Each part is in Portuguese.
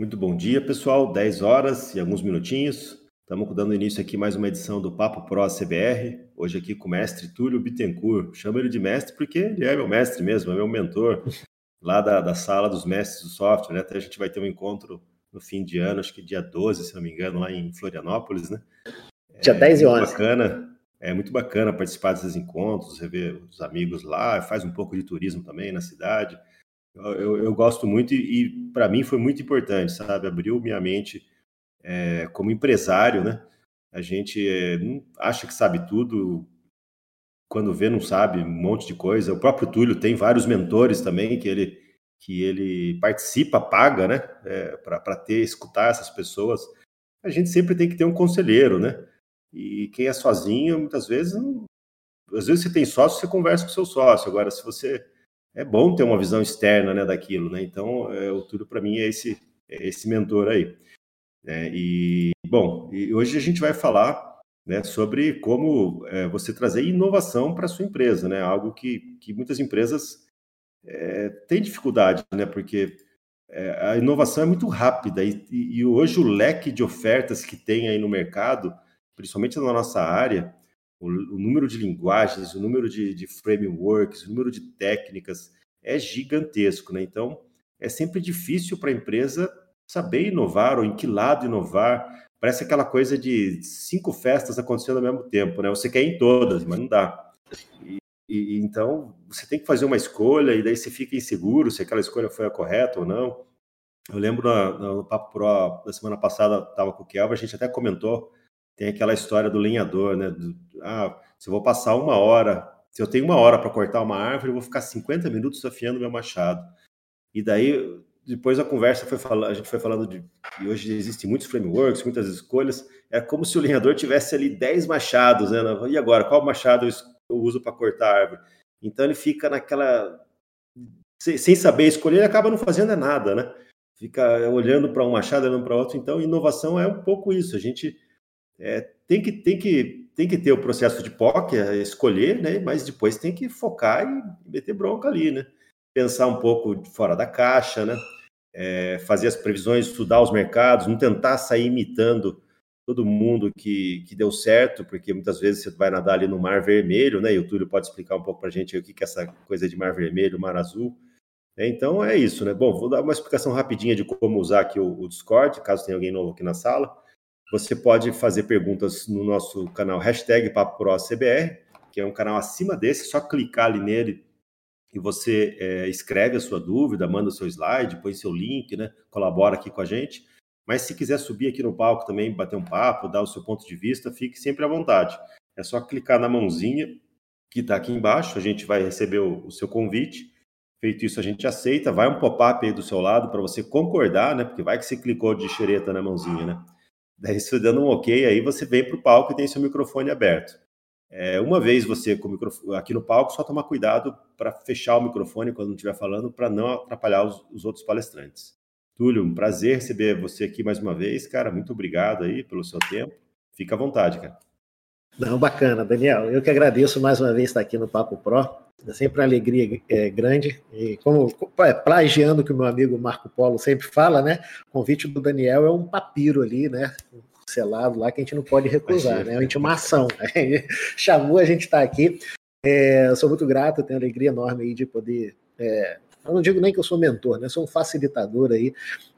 Muito bom dia, pessoal. 10 horas e alguns minutinhos. Estamos dando início aqui mais uma edição do Papo Pro CBR. Hoje aqui com o mestre Túlio Bittencourt. Chamo ele de mestre porque ele é meu mestre mesmo, é meu mentor lá da, da sala dos mestres do software. Né? Até a gente vai ter um encontro no fim de ano, acho que dia 12, se não me engano, lá em Florianópolis, né? Dia é, 10 e 11. Bacana. É muito bacana participar desses encontros, rever os amigos lá, faz um pouco de turismo também na cidade. Eu, eu gosto muito e, e para mim foi muito importante, sabe? Abriu minha mente é, como empresário, né? A gente é, acha que sabe tudo, quando vê não sabe um monte de coisa. O próprio Túlio tem vários mentores também que ele que ele participa, paga, né? É, para ter escutar essas pessoas. A gente sempre tem que ter um conselheiro, né? E quem é sozinho, muitas vezes, não... às vezes você tem sócio, você conversa com seu sócio. Agora, se você é bom ter uma visão externa né, daquilo, né? Então, é, o Túlio, para mim, é esse, é esse mentor aí. É, e, bom, e hoje a gente vai falar né, sobre como é, você trazer inovação para sua empresa, né? Algo que, que muitas empresas é, têm dificuldade, né? Porque é, a inovação é muito rápida e, e, hoje o leque de ofertas que tem aí no mercado, principalmente na nossa área, o, o número de linguagens, o número de, de, frameworks, o número de técnicas é gigantesco, né? Então, é sempre difícil para a empresa saber inovar ou em que lado inovar. Parece aquela coisa de cinco festas acontecendo ao mesmo tempo, né? Você quer ir em todas, mas não dá. E, e, então, você tem que fazer uma escolha e daí você fica inseguro se aquela escolha foi a correta ou não. Eu lembro no, no Papo Pro da semana passada, estava com o Kelvin, a gente até comentou tem aquela história do lenhador, né? Do, ah, se eu vou passar uma hora, se eu tenho uma hora para cortar uma árvore, eu vou ficar 50 minutos afiando meu machado. E daí, depois a conversa foi falando, a gente foi falando de e hoje existem muitos frameworks, muitas escolhas. É como se o lenhador tivesse ali 10 machados, né? E agora, qual machado eu uso para cortar a árvore? Então ele fica naquela sem saber escolher, ele acaba não fazendo nada, né? Fica olhando para um machado, olhando para outro. Então, inovação é um pouco isso. A gente é, tem, que, tem, que, tem que ter o processo de POC, escolher, né? mas depois tem que focar e meter bronca ali, né? Pensar um pouco fora da caixa, né? É, fazer as previsões, estudar os mercados, não tentar sair imitando todo mundo que, que deu certo, porque muitas vezes você vai nadar ali no mar vermelho, né? E o Túlio pode explicar um pouco para a gente o que, que é essa coisa de mar vermelho, mar azul. É, então é isso, né? Bom, vou dar uma explicação rapidinha de como usar aqui o, o Discord, caso tenha alguém novo aqui na sala. Você pode fazer perguntas no nosso canal hashtag PapoProCBR, que é um canal acima desse, só clicar ali nele e você é, escreve a sua dúvida, manda seu slide, põe seu link, né? Colabora aqui com a gente. Mas se quiser subir aqui no palco também, bater um papo, dar o seu ponto de vista, fique sempre à vontade. É só clicar na mãozinha que está aqui embaixo, a gente vai receber o, o seu convite. Feito isso, a gente aceita. Vai um pop-up aí do seu lado para você concordar, né? Porque vai que você clicou de xereta na mãozinha, né? Daí, se dando um ok, aí você vem para o palco e tem seu microfone aberto. É, uma vez você com o microfone, aqui no palco, só tomar cuidado para fechar o microfone quando não estiver falando, para não atrapalhar os, os, outros palestrantes. Túlio, um prazer receber você aqui mais uma vez, cara. Muito obrigado aí pelo seu tempo. Fica à vontade, cara. Não, bacana, Daniel. Eu que agradeço mais uma vez estar aqui no Papo Pro. É sempre uma alegria é, grande. E como é, plagiando o que o meu amigo Marco Polo sempre fala, né? O convite do Daniel é um papiro ali, né? Selado lá que a gente não pode recusar, né? É uma intimação. Chamou, a gente está aqui. É, sou muito grato, tenho alegria enorme aí de poder. É, eu não digo nem que eu sou mentor, né? Sou um facilitador aí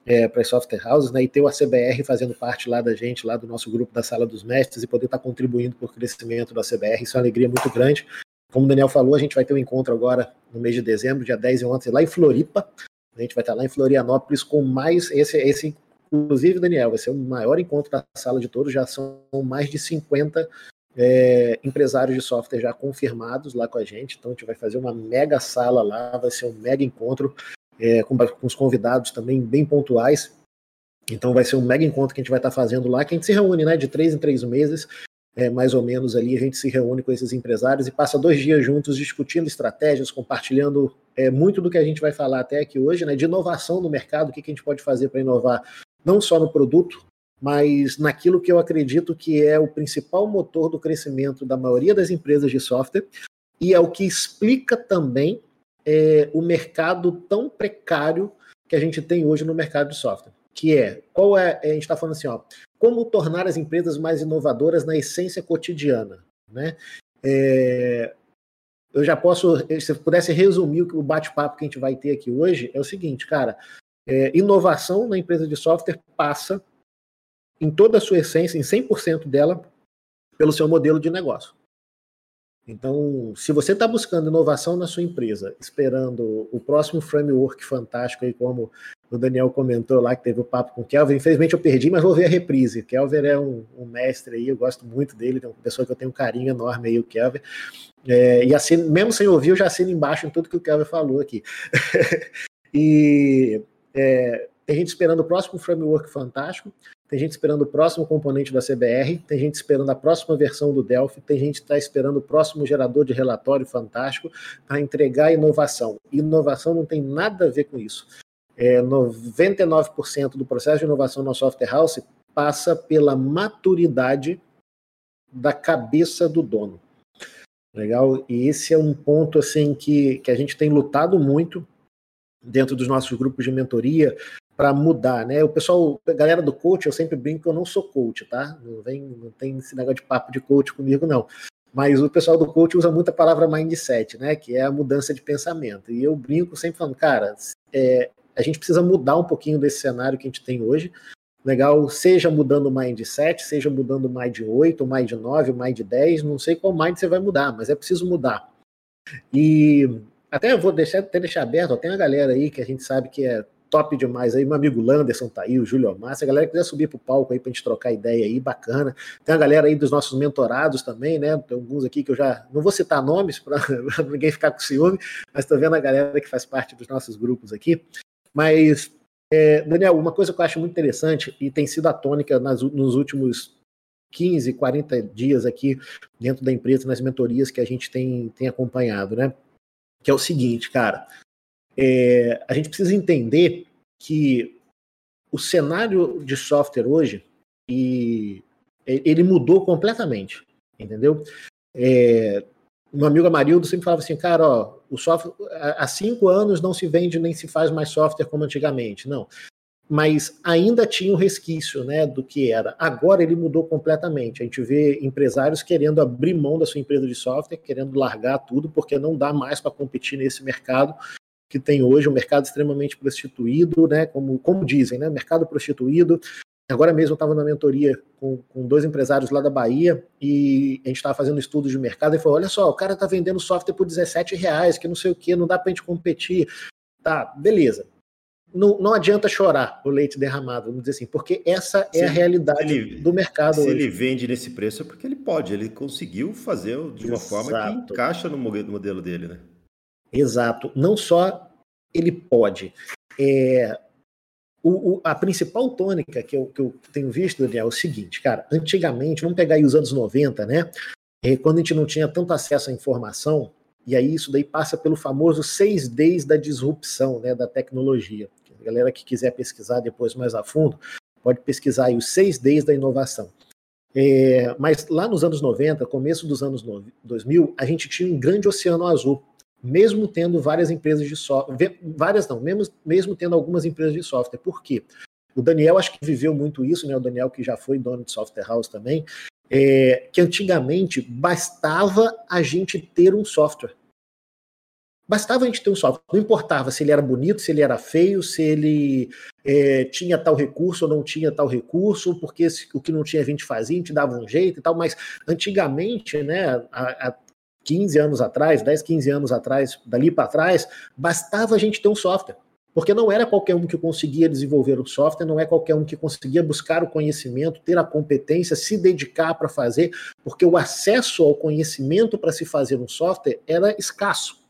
é, para as software houses, né? E ter o ACBR fazendo parte lá da gente, lá do nosso grupo da Sala dos Mestres, e poder estar tá contribuindo para o crescimento do ACBR, isso é uma alegria muito grande. Como o Daniel falou, a gente vai ter um encontro agora no mês de dezembro, dia 10 e 11, lá em Floripa. A gente vai estar lá em Florianópolis com mais esse, esse inclusive, Daniel, vai ser o maior encontro da sala de todos, já são mais de 50 é, empresários de software já confirmados lá com a gente, então a gente vai fazer uma mega sala lá, vai ser um mega encontro é, com, com os convidados também bem pontuais, então vai ser um mega encontro que a gente vai estar fazendo lá, que a gente se reúne né, de três em três meses é, mais ou menos ali, a gente se reúne com esses empresários e passa dois dias juntos discutindo estratégias, compartilhando é, muito do que a gente vai falar até aqui hoje, né, de inovação no mercado, o que, que a gente pode fazer para inovar, não só no produto, mas naquilo que eu acredito que é o principal motor do crescimento da maioria das empresas de software e é o que explica também é, o mercado tão precário que a gente tem hoje no mercado de software. que é qual é a gente está falando assim, ó, como tornar as empresas mais inovadoras na essência cotidiana, né? É, eu já posso, se eu pudesse resumir o bate-papo que a gente vai ter aqui hoje, é o seguinte, cara, é, inovação na empresa de software passa em toda a sua essência, em 100% dela, pelo seu modelo de negócio. Então, se você está buscando inovação na sua empresa, esperando o próximo framework fantástico aí, como o Daniel comentou lá, que teve o papo com o Kelvin, infelizmente eu perdi, mas vou ver a reprise. O Kelvin é um, um mestre aí, eu gosto muito dele, é uma pessoa que eu tenho um carinho enorme aí, o Kelvin. É, e assim, mesmo sem ouvir, eu já assino embaixo em tudo que o Kelvin falou aqui. e é, tem gente esperando o próximo framework fantástico, tem gente esperando o próximo componente da CBR, tem gente esperando a próxima versão do Delphi, tem gente está esperando o próximo gerador de relatório fantástico para entregar inovação. Inovação não tem nada a ver com isso. É, 99% do processo de inovação na software house passa pela maturidade da cabeça do dono. Legal? E esse é um ponto assim que, que a gente tem lutado muito dentro dos nossos grupos de mentoria, para mudar, né? O pessoal, a galera do coach, eu sempre brinco que eu não sou coach, tá? Não vem, não tem esse negócio de papo de coach comigo, não. Mas o pessoal do coach usa muito a palavra mindset, né? Que é a mudança de pensamento. E eu brinco sempre falando, cara, é, a gente precisa mudar um pouquinho desse cenário que a gente tem hoje. Legal, seja mudando o mindset, seja mudando o mind 8, o mind 9, o mind 10, não sei qual mind você vai mudar, mas é preciso mudar. E até vou deixar, até deixar aberto, ó, tem uma galera aí que a gente sabe que é top demais aí. Meu amigo Landerson tá aí, o Júlio Omar. Se a galera quiser subir pro palco aí pra gente trocar ideia aí, bacana. Tem a galera aí dos nossos mentorados também, né? Tem alguns aqui que eu já não vou citar nomes para ninguém ficar com ciúme, mas tô vendo a galera que faz parte dos nossos grupos aqui. Mas, é, Daniel, uma coisa que eu acho muito interessante e tem sido a tônica nas, nos últimos 15, 40 dias aqui dentro da empresa, nas mentorias que a gente tem, tem acompanhado, né? Que é o seguinte, cara é, a gente precisa entender que o cenário de software hoje e ele mudou completamente, entendeu? É, meu amigo Amarildo sempre falava assim, cara, ó, o software há cinco anos não se vende nem se faz mais software como antigamente, não. Mas ainda tinha o um resquício, né, do que era. Agora ele mudou completamente. A gente vê empresários querendo abrir mão da sua empresa de software, querendo largar tudo, porque não dá mais para competir nesse mercado que tem hoje, um mercado extremamente prostituído, né? Como, como dizem, né? Mercado prostituído. Agora mesmo eu estava na mentoria com, com, dois empresários lá da Bahia e a gente estava fazendo estudos de mercado e falou: olha só, o cara está vendendo software por 17 reais, que não sei o que, não dá para a gente competir. Tá, beleza. Não, não adianta chorar o leite derramado, vamos dizer assim, porque essa é a realidade ele, do mercado. Se hoje. ele vende nesse preço é porque ele pode, ele conseguiu fazer de uma Exato. forma que encaixa no modelo dele, né? Exato. Não só ele pode. É, o, o, a principal tônica que eu, que eu tenho visto, Daniel, é o seguinte, cara. Antigamente, vamos pegar aí os anos 90, né? É, quando a gente não tinha tanto acesso à informação, e aí isso daí passa pelo famoso seis Ds da disrupção, né, da tecnologia. A galera que quiser pesquisar depois mais a fundo, pode pesquisar aí os seis Ds da inovação. É, mas lá nos anos 90, começo dos anos 2000, a gente tinha um grande oceano azul mesmo tendo várias empresas de software, várias não, mesmo, mesmo tendo algumas empresas de software. Por quê? O Daniel acho que viveu muito isso, né? O Daniel que já foi dono de software house também, é, que antigamente bastava a gente ter um software. Bastava a gente ter um software. Não importava se ele era bonito, se ele era feio, se ele é, tinha tal recurso ou não tinha tal recurso, porque o que não tinha a gente fazia, a gente dava um jeito e tal. Mas antigamente, né, 15 anos atrás, 10, 15 anos atrás, dali para trás, bastava a gente ter um software. Porque não era qualquer um que conseguia desenvolver o software, não é qualquer um que conseguia buscar o conhecimento, ter a competência, se dedicar para fazer, porque o acesso ao conhecimento para se fazer um software era escasso.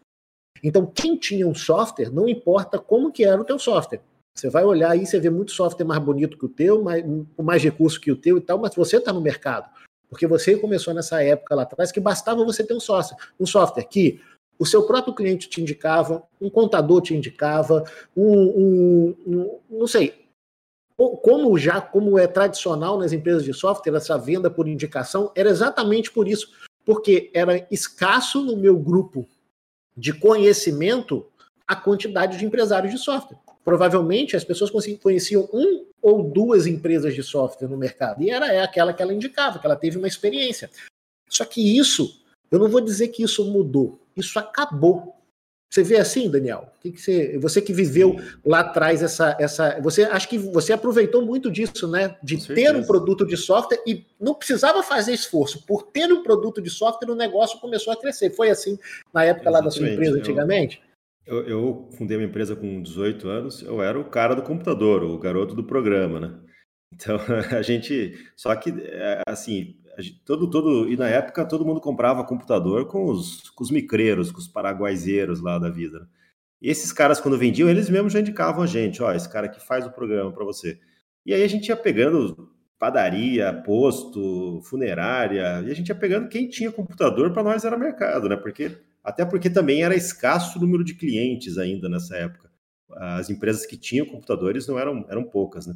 Então, quem tinha um software, não importa como que era o teu software. Você vai olhar aí, você vê muito software mais bonito que o teu, mais, com mais recurso que o teu e tal, mas você está no mercado. Porque você começou nessa época lá atrás que bastava você ter um software, um software que o seu próprio cliente te indicava, um contador te indicava, um, um, um não sei, como já como é tradicional nas empresas de software essa venda por indicação era exatamente por isso, porque era escasso no meu grupo de conhecimento a quantidade de empresários de software. Provavelmente as pessoas conheciam um ou duas empresas de software no mercado. E era aquela que ela indicava, que ela teve uma experiência. Só que isso, eu não vou dizer que isso mudou, isso acabou. Você vê assim, Daniel? Que que você, você que viveu lá atrás essa, essa. Você acho que você aproveitou muito disso, né? De ter um produto de software e não precisava fazer esforço. Por ter um produto de software, o negócio começou a crescer. Foi assim na época Exatamente. lá da sua empresa antigamente? Eu, eu, fundei uma empresa com 18 anos, eu era o cara do computador, o garoto do programa, né? Então a gente. Só que, é, assim, todo, todo, e na época todo mundo comprava computador com os, com os micreiros, com os paraguaiseiros lá da vida. Né? E esses caras, quando vendiam, eles mesmos já indicavam a gente: ó, esse cara que faz o programa para você. E aí a gente ia pegando padaria, posto, funerária, e a gente ia pegando quem tinha computador para nós era mercado, né? Porque até porque também era escasso o número de clientes ainda nessa época. As empresas que tinham computadores não eram, eram poucas, né?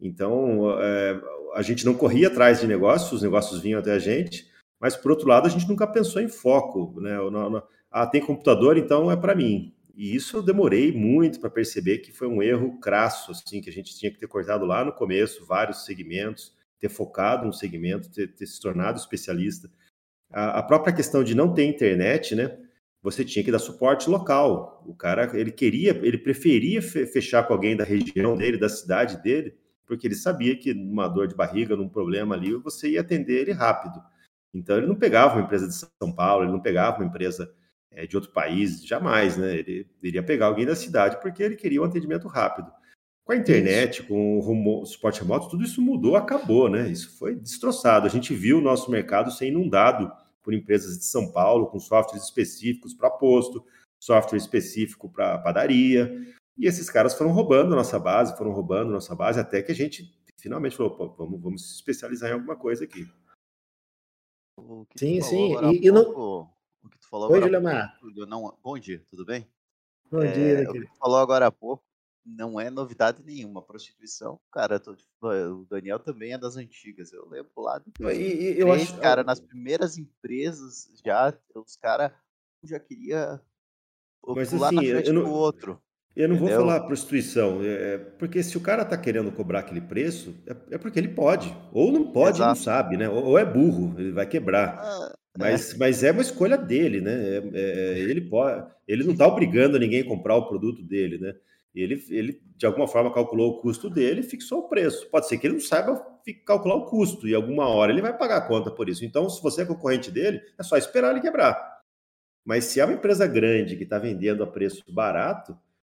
Então, é, a gente não corria atrás de negócios, os negócios vinham até a gente, mas por outro lado, a gente nunca pensou em foco, né? Ah, tem computador, então é para mim. E isso eu demorei muito para perceber que foi um erro crasso, assim, que a gente tinha que ter cortado lá no começo, vários segmentos, ter focado no segmento, ter, ter se tornado especialista. A, a, própria questão de não ter internet, né? Você tinha que dar suporte local. O cara, ele queria, ele preferia fechar com alguém da região dele, da cidade dele, porque ele sabia que numa dor de barriga, num problema ali, você ia atender ele rápido. Então ele não pegava uma empresa de São Paulo, ele não pegava uma empresa é, de outro país, jamais, né? Ele, iria pegar alguém da cidade porque ele queria um atendimento rápido. Com a internet, isso. com o suporte remoto, tudo isso mudou, acabou, né? Isso foi destroçado. A gente viu o nosso mercado ser inundado por empresas de São Paulo com softwares específicos para posto, software específico para padaria. E esses caras foram roubando a nossa base, foram roubando a nossa base, até que a gente finalmente falou, Pô, vamos, vamos se especializar em alguma coisa aqui. Sim, sim. E, e não... O que tu falou Oi, agora pouco, não... Bom dia, tudo bem? Bom é, dia, O que tu falou agora há pouco não é novidade nenhuma. Prostituição, cara, tô, o Daniel também é das antigas. Eu lembro lá do e, e, eu acho, cara, nas primeiras empresas já, os caras já queria mas, pular assim, na frente eu não, do outro. Eu não Entendeu? vou falar prostituição, é, é, porque se o cara está querendo cobrar aquele preço, é, é, porque ele pode. Ou não pode, Exato. não sabe, né? Ou, ou, é burro, ele vai quebrar. Ah, é. mas, é. mas é uma escolha dele, né? É, ele pode, ele não está obrigando ninguém a comprar o produto dele, né? Ele, ele, de alguma forma, calculou o custo dele e fixou o preço. Pode ser que ele não saiba calcular o custo, e alguma hora ele vai pagar a conta por isso. Então, se você é concorrente dele, é só esperar ele quebrar. Mas se é uma empresa grande que está vendendo a preço barato,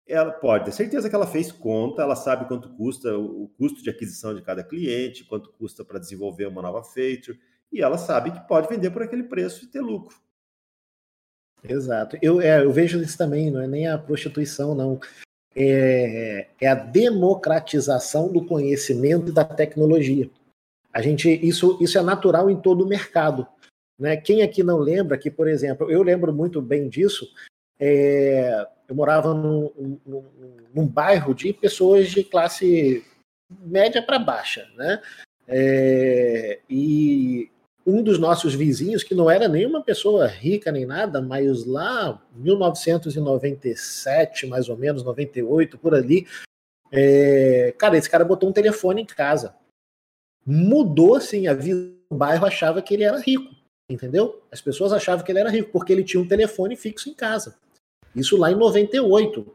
ela pode ter certeza que ela fez conta, ela sabe quanto custa o custo de aquisição de cada cliente, quanto custa para desenvolver uma nova feature, e ela sabe que pode vender por aquele preço e ter lucro. Exato. Eu, é, eu vejo isso também, não é nem a prostituição, não. É, é a democratização do conhecimento e da tecnologia. A gente, isso, isso é natural em todo o mercado. Né? Quem aqui não lembra que, por exemplo, eu lembro muito bem disso, é, eu morava num, num, num, bairro de pessoas de classe média para baixa, né? É, e um dos nossos vizinhos, que não era nenhuma pessoa rica nem nada, mas lá, 1997, mais ou menos, 98, por ali, é, cara, esse cara botou um telefone em casa. Mudou, assim, a vida do bairro achava que ele era rico, entendeu? As pessoas achavam que ele era rico, porque ele tinha um telefone fixo em casa. Isso lá em 98,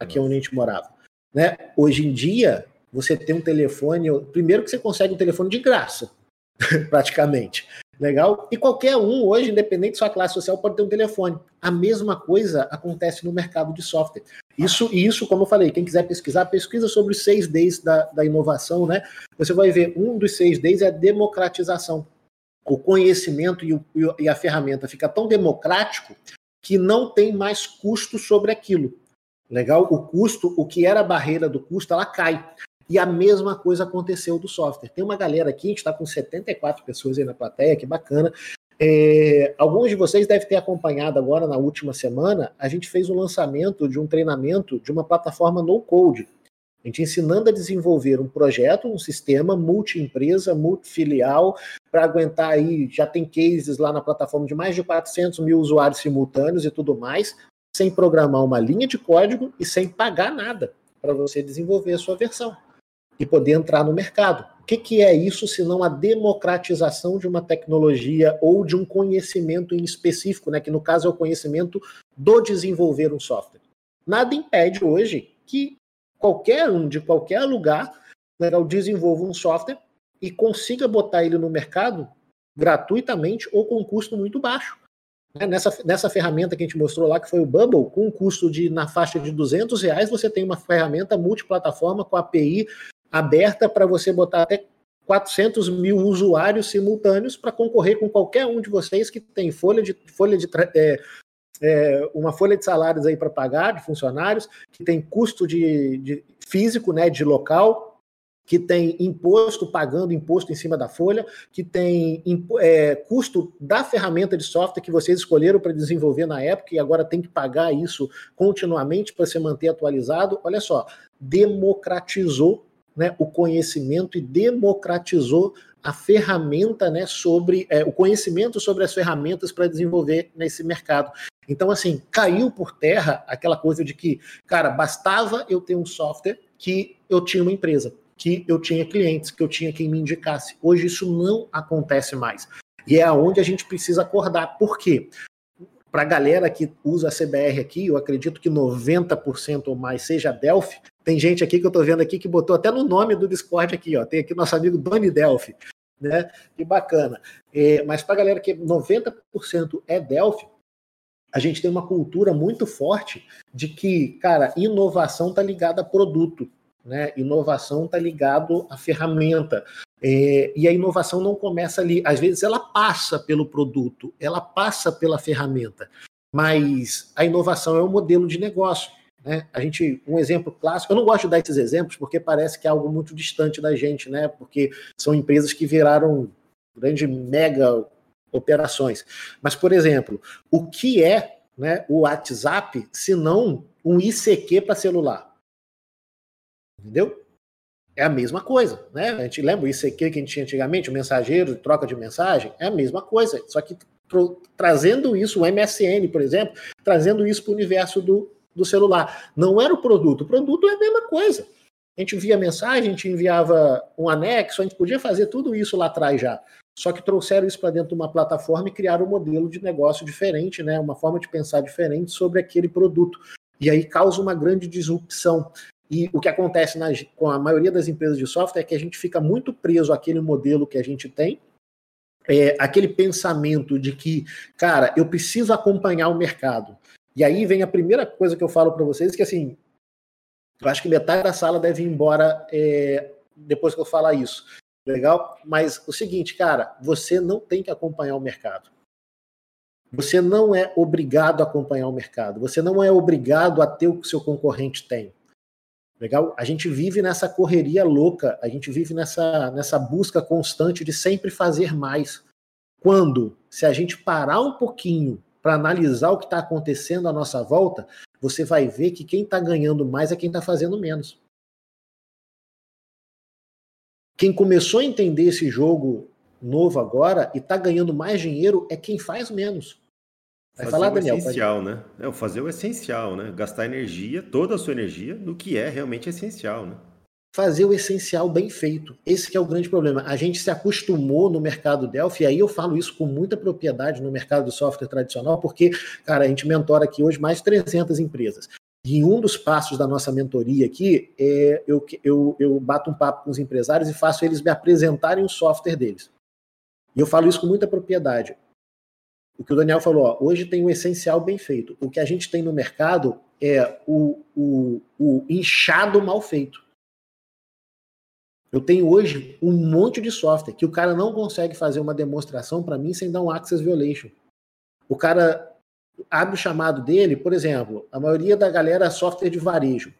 aqui onde a gente morava. Né? Hoje em dia, você tem um telefone. Primeiro que você consegue um telefone de graça, praticamente. Legal? E qualquer um, hoje, independente de sua classe social, pode ter um telefone. A mesma coisa acontece no mercado de software. Isso, isso, como eu falei, quem quiser pesquisar, pesquisa sobre os seis Ds da, da inovação, né? Você vai ver, um dos seis Ds é a democratização. O conhecimento e, o, e a ferramenta fica tão democrático que não tem mais custo sobre aquilo. Legal? O custo, o que era a barreira do custo, ela cai. E a mesma coisa aconteceu do software. Tem uma galera aqui, a gente está com 74 pessoas aí na plateia, que bacana. É, alguns de vocês devem ter acompanhado agora na última semana. A gente fez o lançamento de um treinamento de uma plataforma no code. A gente ensinando a desenvolver um projeto, um sistema multi-empresa, multifilial, para aguentar aí, já tem cases lá na plataforma de mais de 400 mil usuários simultâneos e tudo mais, sem programar uma linha de código e sem pagar nada para você desenvolver a sua versão. E poder entrar no mercado. O que, que é isso se não a democratização de uma tecnologia ou de um conhecimento em específico, né? que no caso é o conhecimento do desenvolver um software. Nada impede hoje que qualquer um de qualquer lugar né, desenvolva um software e consiga botar ele no mercado gratuitamente ou com um custo muito baixo. Né, nessa, nessa ferramenta que a gente mostrou lá, que foi o Bubble, com um custo de na faixa de 200 reais, você tem uma ferramenta multiplataforma com API aberta para você botar até 400 mil usuários simultâneos para concorrer com qualquer um de vocês que tem folha de, folha de é, é, uma folha de salários aí para pagar de funcionários, que tem custo de, de físico, né, de local, que tem imposto, pagando imposto em cima da folha, que tem é, custo da ferramenta de software que vocês escolheram para desenvolver na época e agora tem que pagar isso continuamente para se manter atualizado. Olha só, democratizou né, o conhecimento e democratizou a ferramenta né, sobre é, o conhecimento sobre as ferramentas para desenvolver nesse mercado. Então, assim, caiu por terra aquela coisa de que, cara, bastava eu ter um software que eu tinha uma empresa que eu tinha clientes, que eu tinha quem me indicasse. Hoje isso não acontece mais. E é aonde a gente precisa acordar. Por quê? Para a galera que usa a CBR aqui, eu acredito que 90% ou mais seja Delphi. Tem gente aqui que eu estou vendo aqui que botou até no nome do Discord aqui, ó. Tem aqui nosso amigo Doni Delphi, né? Que bacana. É, mas para a galera que 90% é Delphi, a gente tem uma cultura muito forte de que, cara, inovação está ligada a produto. Né? Inovação está ligado à ferramenta. É, e a inovação não começa ali. Às vezes ela passa pelo produto, ela passa pela ferramenta. Mas a inovação é um modelo de negócio. Né? A gente, um exemplo clássico, eu não gosto de dar esses exemplos porque parece que é algo muito distante da gente, né? Porque são empresas que viraram grandes mega operações. Mas, por exemplo, o que é né, o WhatsApp se não um ICQ para celular? Entendeu? É a mesma coisa, né? A gente lembra o ICQ que a gente tinha antigamente, o mensageiro, troca de mensagem, é a mesma coisa, só que trazendo isso, o MSN, por exemplo, trazendo isso para o universo do, do celular. Não era o produto, o produto é a mesma coisa. A gente envia mensagem, a gente enviava um anexo, a gente podia fazer tudo isso lá atrás já. Só que trouxeram isso para dentro de uma plataforma e criaram um modelo de negócio diferente, né? uma forma de pensar diferente sobre aquele produto. E aí causa uma grande disrupção. E o que acontece com a maioria das empresas de software é que a gente fica muito preso àquele modelo que a gente tem, é, aquele pensamento de que, cara, eu preciso acompanhar o mercado. E aí vem a primeira coisa que eu falo para vocês, que assim, eu acho que metade da sala deve ir embora é, depois que eu falar isso. Legal? Mas o seguinte, cara, você não tem que acompanhar o mercado. Você não é obrigado a acompanhar o mercado. Você não é obrigado a ter o que seu concorrente tem. Legal? A gente vive nessa correria louca, a gente vive nessa, nessa busca constante de sempre fazer mais. Quando, se a gente parar um pouquinho para analisar o que está acontecendo à nossa volta, você vai ver que quem está ganhando mais é quem está fazendo menos. Quem começou a entender esse jogo novo agora e está ganhando mais dinheiro é quem faz menos. Vai fazer falar, o Daniel, essencial, pode... né? É, fazer o essencial, né? Gastar energia, toda a sua energia, no que é realmente essencial, né? Fazer o essencial bem feito. Esse é o grande problema. A gente se acostumou no mercado Delphi, e aí eu falo isso com muita propriedade no mercado do software tradicional, porque, cara, a gente mentora aqui hoje mais de 300 empresas. E um dos passos da nossa mentoria aqui é eu, eu, eu bato um papo com os empresários e faço eles me apresentarem o software deles. E eu falo isso com muita propriedade o que o Daniel falou, ó, hoje tem o essencial bem feito. O que a gente tem no mercado é o, o, o inchado mal feito. Eu tenho hoje um monte de software que o cara não consegue fazer uma demonstração para mim sem dar um access violation. O cara abre o chamado dele, por exemplo, a maioria da galera é software de varejo.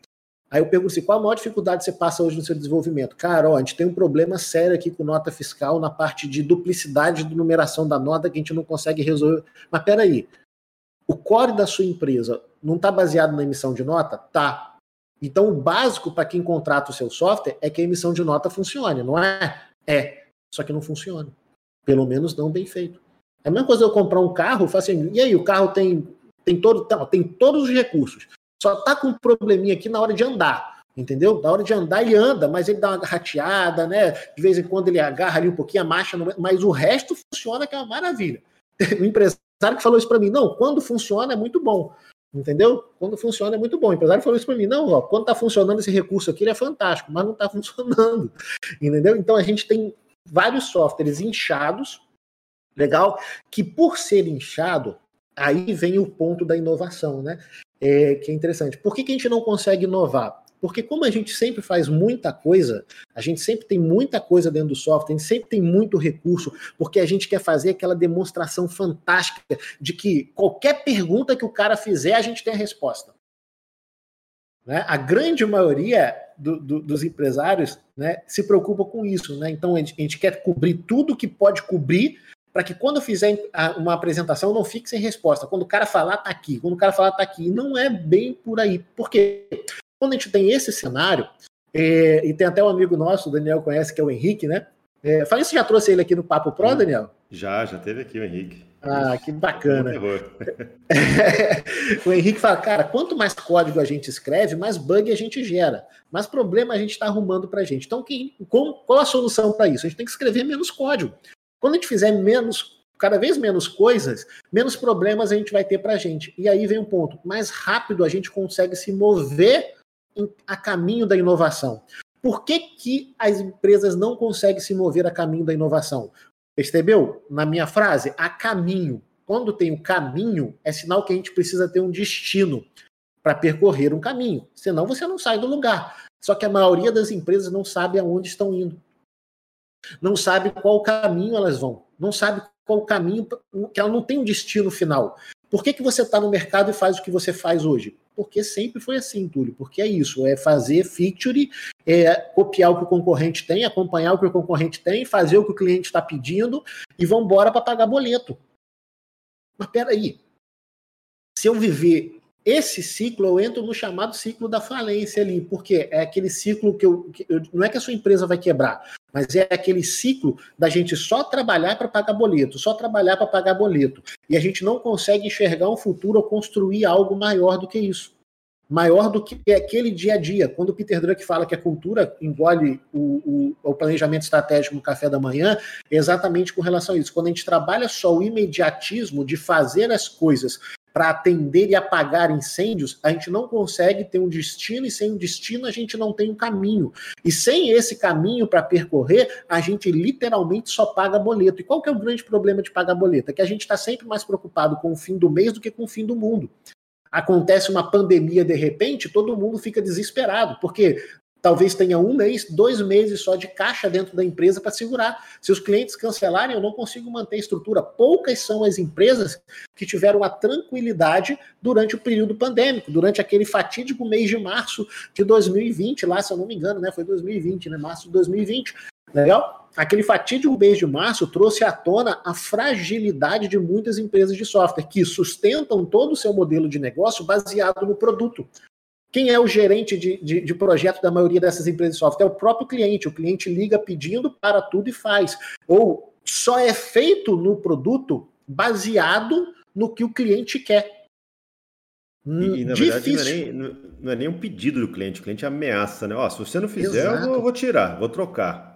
Aí eu pergunto assim, qual a maior dificuldade você passa hoje no seu desenvolvimento? Cara, ó, a gente tem um problema sério aqui com nota fiscal na parte de duplicidade de numeração da nota que a gente não consegue resolver. Mas peraí, o core da sua empresa não está baseado na emissão de nota? Tá. Então o básico para quem contrata o seu software é que a emissão de nota funcione, não é? É. Só que não funciona. Pelo menos não bem feito. É a mesma coisa eu comprar um carro, faço assim, e aí, o carro tem, tem, todo, tem todos os recursos. Só tá com um probleminha aqui na hora de andar. Entendeu? Da hora de andar, ele anda, mas ele dá uma rateada, né? De vez em quando ele agarra ali um pouquinho a marcha, mas o resto funciona, que é uma maravilha. O empresário que falou isso para mim, não, quando funciona é muito bom. Entendeu? Quando funciona é muito bom. O empresário falou isso para mim, não, ó, quando está funcionando esse recurso aqui, ele é fantástico, mas não está funcionando. Entendeu? Então a gente tem vários softwares inchados, legal, que por ser inchado, aí vem o ponto da inovação, né? É, que é interessante. Por que, que a gente não consegue inovar? Porque como a gente sempre faz muita coisa, a gente sempre tem muita coisa dentro do software, a gente sempre tem muito recurso, porque a gente quer fazer aquela demonstração fantástica de que qualquer pergunta que o cara fizer, a gente tem a resposta. Né? A grande maioria do, do, dos empresários né, se preocupa com isso. Né? Então a gente, a gente quer cobrir tudo que pode cobrir para que quando eu fizer uma apresentação não fique sem resposta. Quando o cara falar, tá aqui. Quando o cara falar, tá aqui. E não é bem por aí. Por quê? Quando a gente tem esse cenário, é, e tem até um amigo nosso, o Daniel conhece, que é o Henrique, né? É, Falei, você já trouxe ele aqui no Papo Pro, Daniel? Já, já teve aqui o Henrique. Ah, que bacana. o Henrique fala, cara, quanto mais código a gente escreve, mais bug a gente gera, mais problema a gente está arrumando para a gente. Então, que, qual a solução para isso? A gente tem que escrever menos código. Quando a gente fizer menos, cada vez menos coisas, menos problemas a gente vai ter para a gente. E aí vem um ponto: mais rápido a gente consegue se mover a caminho da inovação. Por que, que as empresas não conseguem se mover a caminho da inovação? Percebeu? Na minha frase, a caminho. Quando tem o caminho, é sinal que a gente precisa ter um destino para percorrer um caminho. Senão você não sai do lugar. Só que a maioria das empresas não sabe aonde estão indo. Não sabe qual caminho elas vão. Não sabe qual caminho, que ela não tem um destino final. Por que, que você está no mercado e faz o que você faz hoje? Porque sempre foi assim, Túlio. Porque é isso, é fazer feature, é copiar o que o concorrente tem, acompanhar o que o concorrente tem, fazer o que o cliente está pedindo e vão embora para pagar boleto. Mas peraí, se eu viver esse ciclo, eu entro no chamado ciclo da falência ali, porque é aquele ciclo que eu, que eu não é que a sua empresa vai quebrar, mas é aquele ciclo da gente só trabalhar para pagar boleto, só trabalhar para pagar boleto, e a gente não consegue enxergar um futuro ou construir algo maior do que isso. Maior do que aquele dia a dia. Quando o Peter Druck fala que a cultura engole o, o, o planejamento estratégico no café da manhã, é exatamente com relação a isso. Quando a gente trabalha só o imediatismo de fazer as coisas para atender e apagar incêndios, a gente não consegue ter um destino, e sem um destino a gente não tem um caminho. E sem esse caminho para percorrer, a gente literalmente só paga boleto. E qual que é o grande problema de pagar boleto? É que a gente está sempre mais preocupado com o fim do mês do que com o fim do mundo acontece uma pandemia de repente, todo mundo fica desesperado, porque talvez tenha um mês, dois meses só de caixa dentro da empresa para segurar. Se os clientes cancelarem, eu não consigo manter a estrutura. Poucas são as empresas que tiveram a tranquilidade durante o período pandêmico, durante aquele fatídico mês de março de 2020, lá, se eu não me engano, né? Foi 2020, né? Março de 2020. Legal? Aquele fatídico mês de março trouxe à tona a fragilidade de muitas empresas de software que sustentam todo o seu modelo de negócio baseado no produto. Quem é o gerente de, de, de, projeto da maioria dessas empresas de software? É o próprio cliente. O cliente liga pedindo para tudo e faz. Ou só é feito no produto baseado no que o cliente quer. E, na Difícil. verdade, não é, nem, não é, nem, um pedido do cliente, o cliente ameaça, né? Ó, se você não fizer, vou, eu vou, tirar, vou trocar.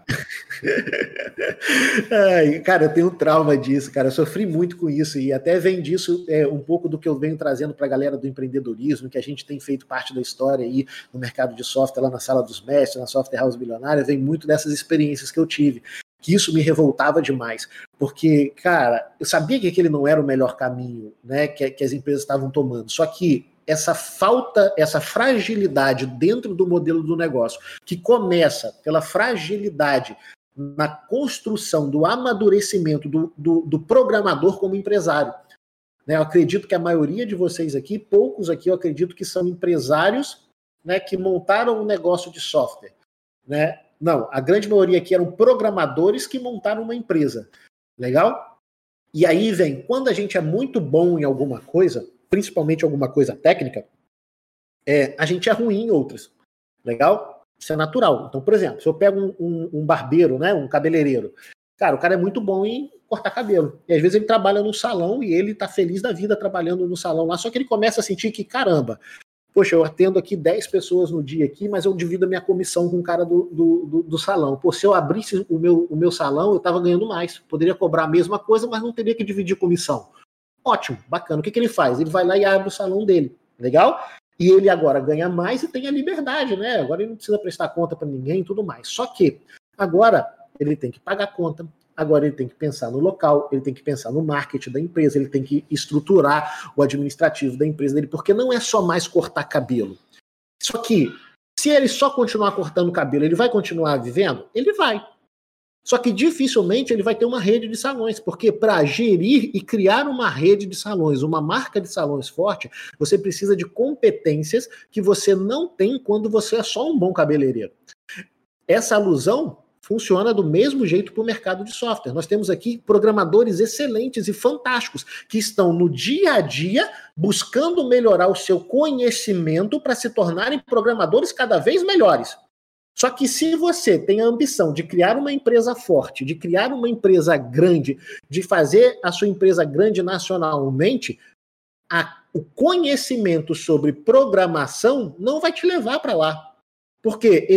Ai, cara, eu tenho um trauma disso, cara. Eu sofri muito com isso e até vem disso é, um pouco do que eu venho trazendo para a galera do empreendedorismo, que a gente tem feito parte da história aí no mercado de software, lá na sala dos mestres, na Software House Bilionária, vem muito dessas experiências que eu tive. Que isso me revoltava demais, porque, cara, eu sabia que aquele não era o melhor caminho, né, que, que as empresas estavam tomando. Só que essa falta, essa fragilidade dentro do modelo do negócio, que começa pela fragilidade na construção do amadurecimento do, do, do programador como empresário. Né, eu acredito que a maioria de vocês aqui, poucos aqui, eu acredito que são empresários né, que montaram um negócio de software. Né? Não, a grande maioria aqui eram programadores que montaram uma empresa. Legal? E aí vem, quando a gente é muito bom em alguma coisa, principalmente alguma coisa técnica, é, a gente é ruim em outras. Legal? Isso é natural. Então, por exemplo, se eu pego um, um, um barbeiro, né, um cabeleireiro, cara, o cara é muito bom em cortar cabelo. E às vezes ele trabalha no salão e ele tá feliz da vida trabalhando no salão lá, só que ele começa a sentir que, caramba, Poxa, eu atendo aqui 10 pessoas no dia aqui, mas eu divido a minha comissão com o cara do, do, do, do salão. Pô, se eu abrisse o meu, o meu salão, eu estava ganhando mais. Poderia cobrar a mesma coisa, mas não teria que dividir comissão. Ótimo, bacana. O que, que ele faz? Ele vai lá e abre o salão dele. Legal? E ele agora ganha mais e tem a liberdade, né? Agora ele não precisa prestar conta para ninguém e tudo mais. Só que agora ele tem que pagar conta, Agora ele tem que pensar no local, ele tem que pensar no marketing da empresa, ele tem que estruturar o administrativo da empresa dele, porque não é só mais cortar cabelo. Só que, se ele só continuar cortando cabelo, ele vai continuar vivendo? Ele vai. Só que dificilmente ele vai ter uma rede de salões, porque para gerir e criar uma rede de salões, uma marca de salões forte, você precisa de competências que você não tem quando você é só um bom cabeleireiro. Essa alusão funciona do mesmo jeito para o mercado de software. Nós temos aqui programadores excelentes e fantásticos que estão no dia a dia buscando melhorar o seu conhecimento para se tornarem programadores cada vez melhores. Só que se você tem a ambição de criar uma empresa forte, de criar uma empresa grande, de fazer a sua empresa grande nacionalmente, a, o conhecimento sobre programação não vai te levar para lá. Porque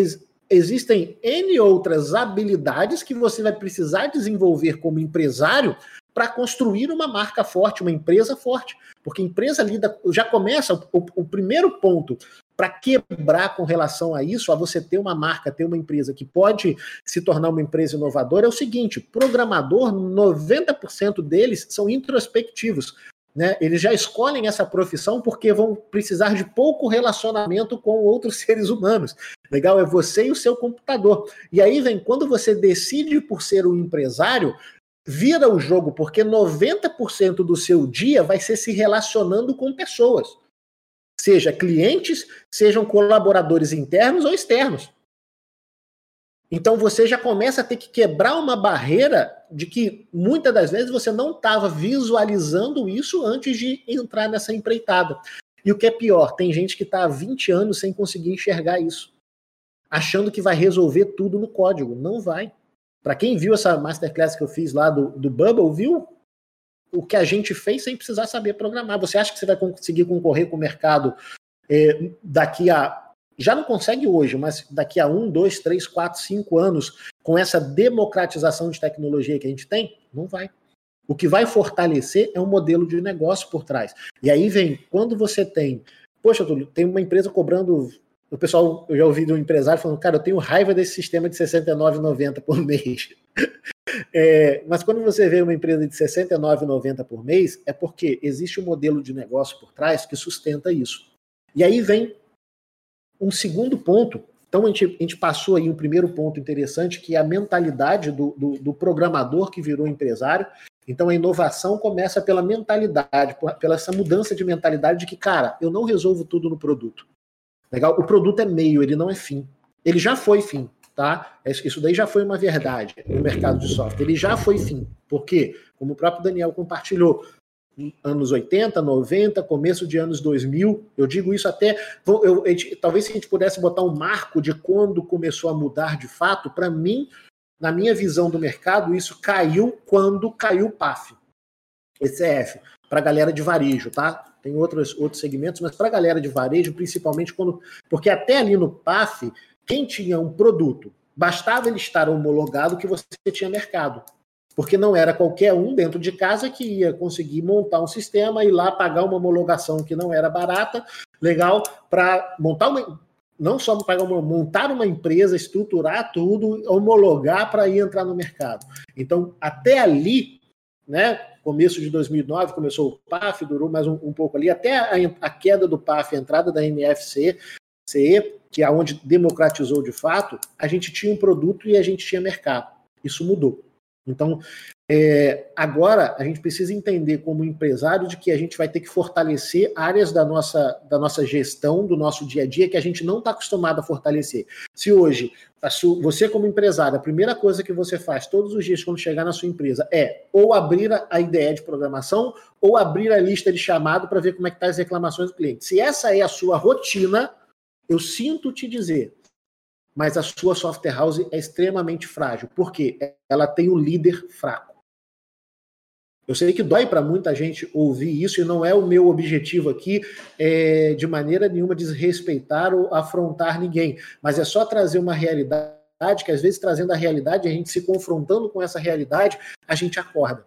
existem N outras habilidades que você vai precisar desenvolver como empresário para construir uma marca forte, uma empresa forte. Porque empresa lida, já começa o, o primeiro ponto para quebrar com relação a isso, a você ter uma marca, ter uma empresa que pode se tornar uma empresa inovadora, é o seguinte: programador, 90% deles são introspectivos. Né? Eles já escolhem essa profissão porque vão precisar de pouco relacionamento com outros seres humanos. Legal? É você e o seu computador. E aí vem quando você decide por ser um empresário, vira o jogo, porque 90% do seu dia vai ser se relacionando com pessoas. Seja clientes, sejam colaboradores internos ou externos. Então você já começa a ter que quebrar uma barreira de que muitas das vezes você não estava visualizando isso antes de entrar nessa empreitada. E o que é pior, tem gente que está há 20 anos sem conseguir enxergar isso, achando que vai resolver tudo no código. Não vai. Para quem viu essa masterclass que eu fiz lá do, do Bubble, viu o que a gente fez sem precisar saber programar. Você acha que você vai conseguir concorrer com o mercado eh, daqui a já não consegue hoje, mas daqui a um, dois, três, quatro, cinco anos, com essa democratização de tecnologia que a gente tem, não vai. O que vai fortalecer é um modelo de negócio por trás. E aí vem, quando você tem, poxa, tem uma empresa cobrando. O pessoal, eu já ouvi de um empresário falando, cara, eu tenho raiva desse sistema de R$ 69,90 por mês. É, mas quando você vê uma empresa de R$ 69,90 por mês, é porque existe um modelo de negócio por trás que sustenta isso. E aí vem um segundo ponto, então a gente, a gente passou aí um primeiro ponto interessante, que é a mentalidade do, do, do programador que virou empresário. Então a inovação começa pela mentalidade, pela essa mudança de mentalidade de que, cara, eu não resolvo tudo no produto. Legal? O produto é meio, ele não é fim. Ele já foi fim, tá? Isso daí já foi uma verdade no mercado de software. Ele já foi fim. Por quê? Como o próprio Daniel compartilhou, anos 80, 90, começo de anos 2000. Eu digo isso até. Eu, eu, talvez se a gente pudesse botar um marco de quando começou a mudar de fato, para mim, na minha visão do mercado, isso caiu quando caiu o PAF, ECF, para a galera de varejo, tá? Tem outros, outros segmentos, mas para a galera de varejo, principalmente quando. Porque até ali no PAF, quem tinha um produto, bastava ele estar homologado que você tinha mercado porque não era qualquer um dentro de casa que ia conseguir montar um sistema e lá pagar uma homologação que não era barata, legal, para montar uma. Não só pagar uma, montar uma empresa, estruturar tudo, homologar para ir entrar no mercado. Então, até ali, né, começo de 2009, começou o PAF, durou mais um, um pouco ali, até a, a, queda do PAF, a entrada da NFC, CE, que é onde democratizou de fato, a gente tinha um produto e a gente tinha mercado. Isso mudou. Então, é, agora a gente precisa entender como empresário de que a gente vai ter que fortalecer áreas da nossa, da nossa gestão, do nosso dia a dia, que a gente não está acostumado a fortalecer. Se hoje, você como empresário, a primeira coisa que você faz todos os dias quando chegar na sua empresa é ou abrir a, a ideia de programação ou abrir a lista de chamado para ver como é que estão tá as reclamações do cliente. Se essa é a sua rotina, eu sinto te dizer, mas a sua software house é extremamente frágil. Por quê? Ela tem um líder fraco. Eu sei que dói para muita gente ouvir isso e não é o meu objetivo aqui é, de maneira nenhuma desrespeitar ou afrontar ninguém, mas é só trazer uma realidade que às vezes trazendo a realidade, a gente se confrontando com essa realidade, a gente acorda.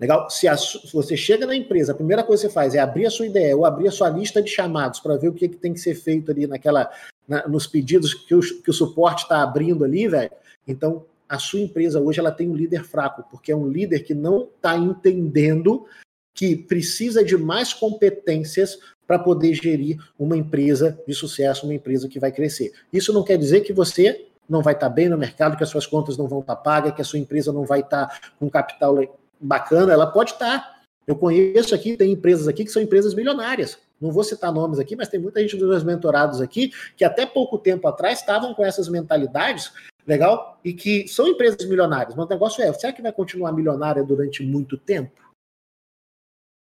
Legal? Se, a, se, você chega na empresa, a primeira coisa que você faz é abrir a sua ideia ou abrir a sua lista de chamados para ver o que, que, tem que ser feito ali naquela, na, nos pedidos que o, que o suporte está abrindo ali, velho. Então, a sua empresa hoje ela tem um líder fraco, porque é um líder que não está entendendo que precisa de mais competências para poder gerir uma empresa de sucesso, uma empresa que vai crescer. Isso não quer dizer que você não vai estar tá bem no mercado, que as suas contas não vão estar tá pagas, que a sua empresa não vai estar tá com capital bacana. Ela pode estar. Tá. Eu conheço aqui, tem empresas aqui que são empresas milionárias. Não vou citar nomes aqui, mas tem muita gente dos meus mentorados aqui que até pouco tempo atrás estavam com essas mentalidades legal? E que são empresas milionárias. Mas o negócio é, será que vai continuar milionária durante muito tempo?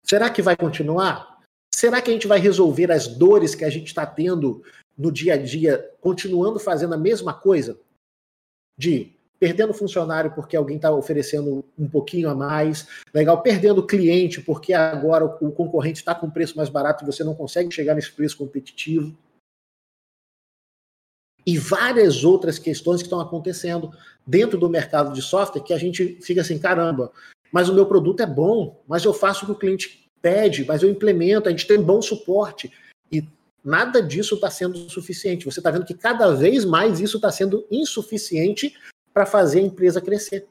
Será que vai continuar? Será que a gente vai resolver as dores que a gente está tendo no dia a dia, continuando fazendo a mesma coisa? De perdendo funcionário porque alguém está oferecendo um pouquinho a mais, legal, perdendo cliente porque agora o concorrente está com preço mais barato e você não consegue chegar nesse preço competitivo e várias outras questões que estão acontecendo dentro do mercado de software que a gente fica assim, caramba, mas o meu produto é bom, mas eu faço o que o cliente pede, mas eu implemento, a gente tem bom suporte. E nada disso está sendo suficiente. Você está vendo que cada vez mais isso está sendo insuficiente para fazer a empresa crescer.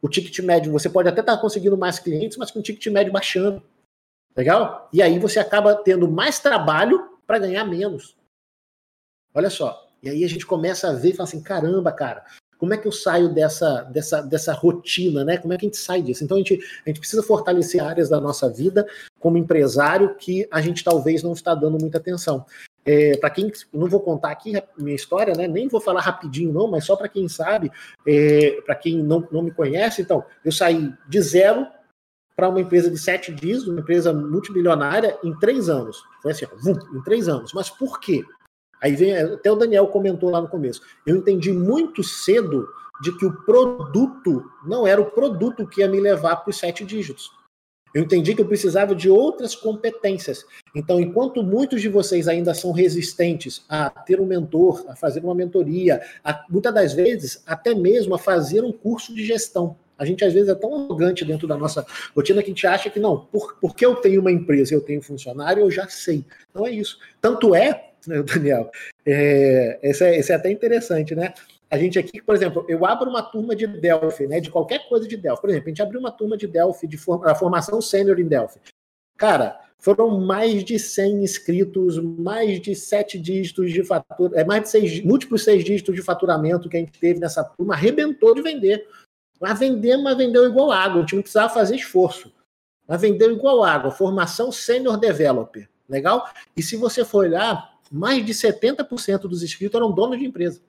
O ticket médio, você pode até estar tá conseguindo mais clientes, mas com o ticket médio baixando. Legal? E aí você acaba tendo mais trabalho para ganhar menos. Olha só, e aí a gente começa a ver e fala assim: caramba, cara, como é que eu saio dessa, dessa, dessa rotina, né? Como é que a gente sai disso? Então a gente, a gente precisa fortalecer áreas da nossa vida como empresário que a gente talvez não está dando muita atenção. É, para quem não vou contar aqui minha história, né? Nem vou falar rapidinho não, mas só para quem sabe, é, para quem não, não me conhece, então eu saí de zero para uma empresa de sete dias, uma empresa multimilionária em três anos. Foi assim, ó, em três anos. Mas por quê? Aí vem, até o Daniel comentou lá no começo. Eu entendi muito cedo de que o produto não era o produto que ia me levar para os sete dígitos. Eu entendi que eu precisava de outras competências. Então, enquanto muitos de vocês ainda são resistentes a ter um mentor, a fazer uma mentoria, a, muitas das vezes até mesmo a fazer um curso de gestão. A gente às vezes é tão arrogante dentro da nossa rotina que a gente acha que não, por, porque eu tenho uma empresa, eu tenho funcionário, eu já sei. Não é isso. Tanto é né, Daniel? É, esse, é, esse é até interessante, né? A gente aqui, por exemplo, eu abro uma turma de Delphi, né? De qualquer coisa de Delphi. Por exemplo, a gente abriu uma turma de Delphi, de form, a formação sênior em Delphi. Cara, foram mais de 100 inscritos, mais de sete dígitos de fatura, é mais de seis, múltiplos seis dígitos de faturamento que a gente teve nessa turma, arrebentou de vender. Mas vendeu, mas vendeu igual água, gente não precisava fazer esforço. Mas vendeu igual água, formação sênior developer, legal? E se você for olhar, mais de 70% dos inscritos eram donos de empresa.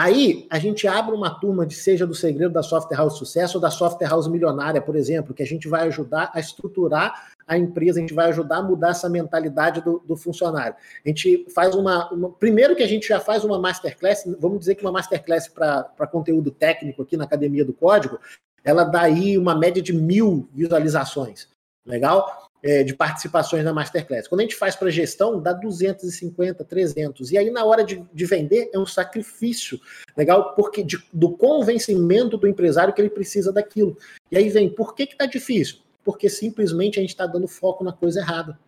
Aí a gente abre uma turma de seja do segredo da software house sucesso ou da software house milionária, por exemplo, que a gente vai ajudar a estruturar a empresa, a gente vai ajudar a mudar essa mentalidade do, do funcionário. A gente faz uma, uma, Primeiro que a gente já faz uma masterclass, vamos dizer que uma masterclass para conteúdo técnico aqui na Academia do Código, ela dá aí uma média de mil visualizações. Legal? É, de participações na Masterclass. Quando a gente faz para gestão, dá 250, 300. E aí, na hora de, de vender, é um sacrifício, legal? Porque de, do convencimento do empresário que ele precisa daquilo. E aí vem, por que está difícil? Porque simplesmente a gente está dando foco na coisa errada.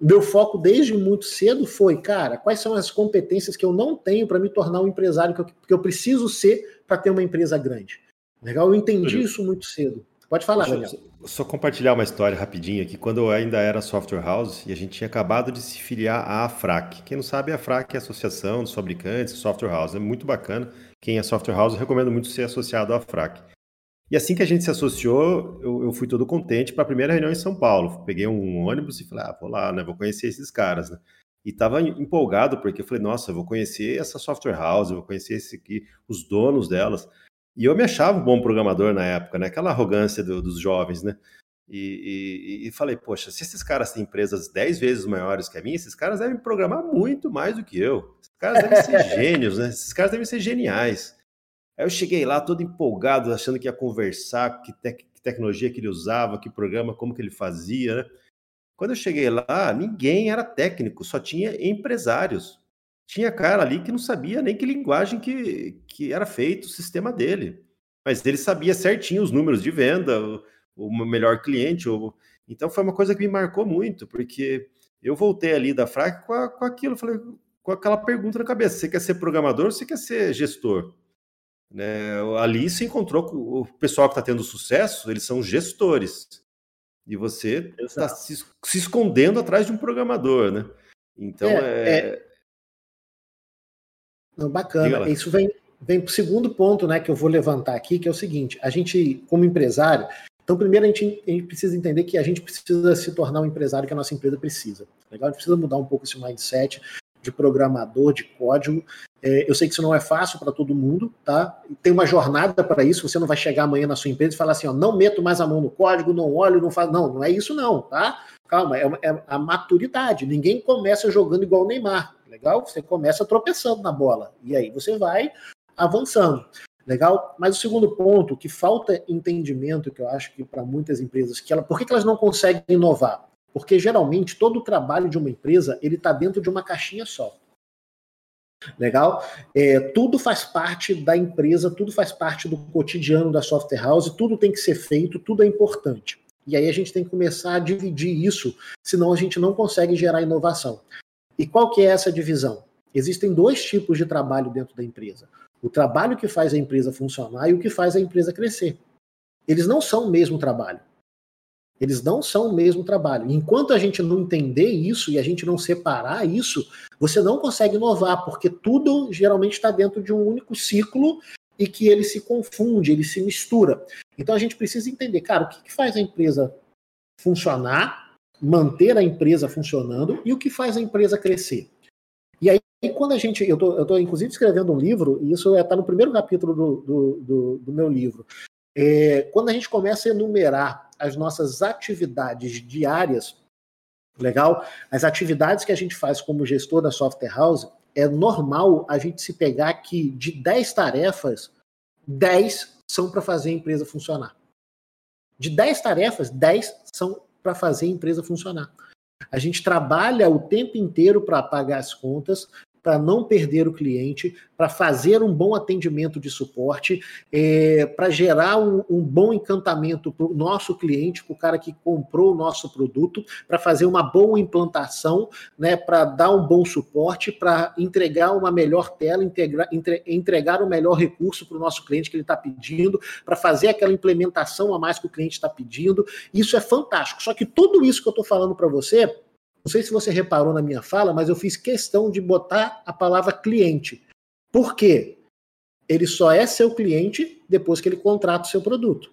Meu foco desde muito cedo foi, cara, quais são as competências que eu não tenho para me tornar um empresário que eu, que eu preciso ser para ter uma empresa grande. Legal? Eu entendi uhum. isso muito cedo. Pode falar, Deixa Daniel. Só compartilhar uma história rapidinho aqui. Quando eu ainda era software house e a gente tinha acabado de se filiar à AFRAC. Quem não sabe, a AFRAC é a Associação dos Fabricantes de Software House. É muito bacana. Quem é software house, eu recomendo muito ser associado à AFRAC. E assim que a gente se associou, eu, eu fui todo contente para a primeira reunião em São Paulo. Peguei um ônibus e falei, ah, vou lá, né? Vou conhecer esses caras, né? E estava empolgado porque eu falei, nossa, eu vou conhecer essa software house, eu vou conhecer esse aqui, os donos delas. E eu me achava um bom programador na época, né? Aquela arrogância do, dos jovens, né? E, e, e, falei, poxa, se esses caras têm empresas 10 vezes maiores que a minha, esses caras devem programar muito mais do que eu. Esses caras devem ser gênios, né? Esses caras devem ser geniais. Aí eu cheguei lá todo empolgado, achando que ia conversar, que, te, que que tecnologia que ele usava, que programa, como que ele fazia. Né? Quando eu cheguei lá, ninguém era técnico, só tinha empresários. Tinha cara ali que não sabia nem que linguagem que, que era feito o sistema dele. Mas ele sabia certinho os números de venda, o, o melhor cliente. O... Então foi uma coisa que me marcou muito, porque eu voltei ali da FRAC com, a, com aquilo, falei, com aquela pergunta na cabeça: você quer ser programador ou você quer ser gestor? Né? Ali se encontrou com o pessoal que está tendo sucesso, eles são gestores. E você está se, se, escondendo atrás de um programador, né? Então é. é... é... Bacana. Isso vem, vem para o segundo ponto né, que eu vou levantar aqui, que é o seguinte: a gente, como empresário, então, primeiro a gente, a gente, precisa entender que a gente precisa se tornar um empresário que a nossa empresa precisa. Legal? A gente precisa mudar um pouco esse mindset de programador, de código. É, eu sei que isso não é fácil para todo mundo, tá? Tem uma jornada para isso. Você não vai chegar amanhã na sua empresa e falar assim, ó, não meto mais a mão no código, não olho, não faço. Não, não é isso não, tá? Calma, é, é a maturidade. Ninguém começa jogando igual o Neymar, legal? Você começa tropeçando na bola e aí você vai avançando. Legal? Mas o segundo ponto, que falta entendimento, que eu acho que para muitas empresas, que ela, por que, que elas não conseguem inovar? Porque geralmente todo o trabalho de uma empresa ele está dentro de uma caixinha só. Legal? É, tudo faz parte da empresa, tudo faz parte do cotidiano da software house, tudo tem que ser feito, tudo é importante. E aí a gente tem que começar a dividir isso, senão a gente não consegue gerar inovação. E qual que é essa divisão? Existem dois tipos de trabalho dentro da empresa. O trabalho que faz a empresa funcionar e o que faz a empresa crescer. Eles não são o mesmo trabalho. Eles não são o mesmo trabalho. Enquanto a gente não entender isso e a gente não separar isso, você não consegue inovar, porque tudo geralmente está dentro de um único ciclo e que ele se confunde, ele se mistura. Então a gente precisa entender, cara, o que, que faz a empresa funcionar, manter a empresa funcionando e o que faz a empresa crescer. E aí, quando a gente. Eu estou, inclusive, escrevendo um livro, e isso está no primeiro capítulo do, do, do, do meu livro. É, quando a gente começa a enumerar as nossas atividades diárias, legal? As atividades que a gente faz como gestor da software house, é normal a gente se pegar que de 10 tarefas, 10 são para fazer a empresa funcionar. De 10 tarefas, 10 são para fazer a empresa funcionar. A gente trabalha o tempo inteiro para pagar as contas, para não perder o cliente, para fazer um bom atendimento de suporte, é, para gerar um, um, bom encantamento para o nosso cliente, para o cara que comprou o nosso produto, para fazer uma boa implantação, né, para dar um bom suporte, para entregar uma melhor tela, integra, entre, entregar o melhor recurso para o nosso cliente que ele está pedindo, para fazer aquela implementação a mais que o cliente está pedindo. Isso é fantástico. Só que tudo isso que eu estou falando para você não sei se você reparou na minha fala, mas eu fiz questão de botar a palavra cliente. Por quê? Ele só é seu cliente depois que ele contrata o seu produto.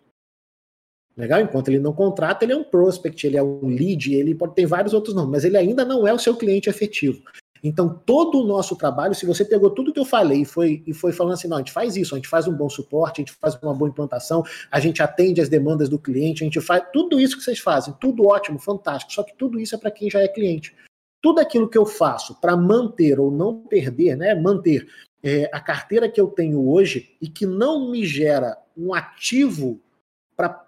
Legal? Enquanto ele não contrata, ele é um prospect, ele é um lead, ele pode ter vários outros nomes, mas ele ainda não é o seu cliente efetivo. Então, todo o nosso trabalho, se você pegou tudo que eu falei e foi, e foi falando assim, não, a gente faz isso, a gente faz um bom suporte, a gente faz uma boa implantação, a gente atende as demandas do cliente, a gente faz tudo isso que vocês fazem, tudo ótimo, fantástico, só que tudo isso é para quem já é cliente. Tudo aquilo que eu faço para manter ou não perder, né, manter é, a carteira que eu tenho hoje e que não me gera um ativo para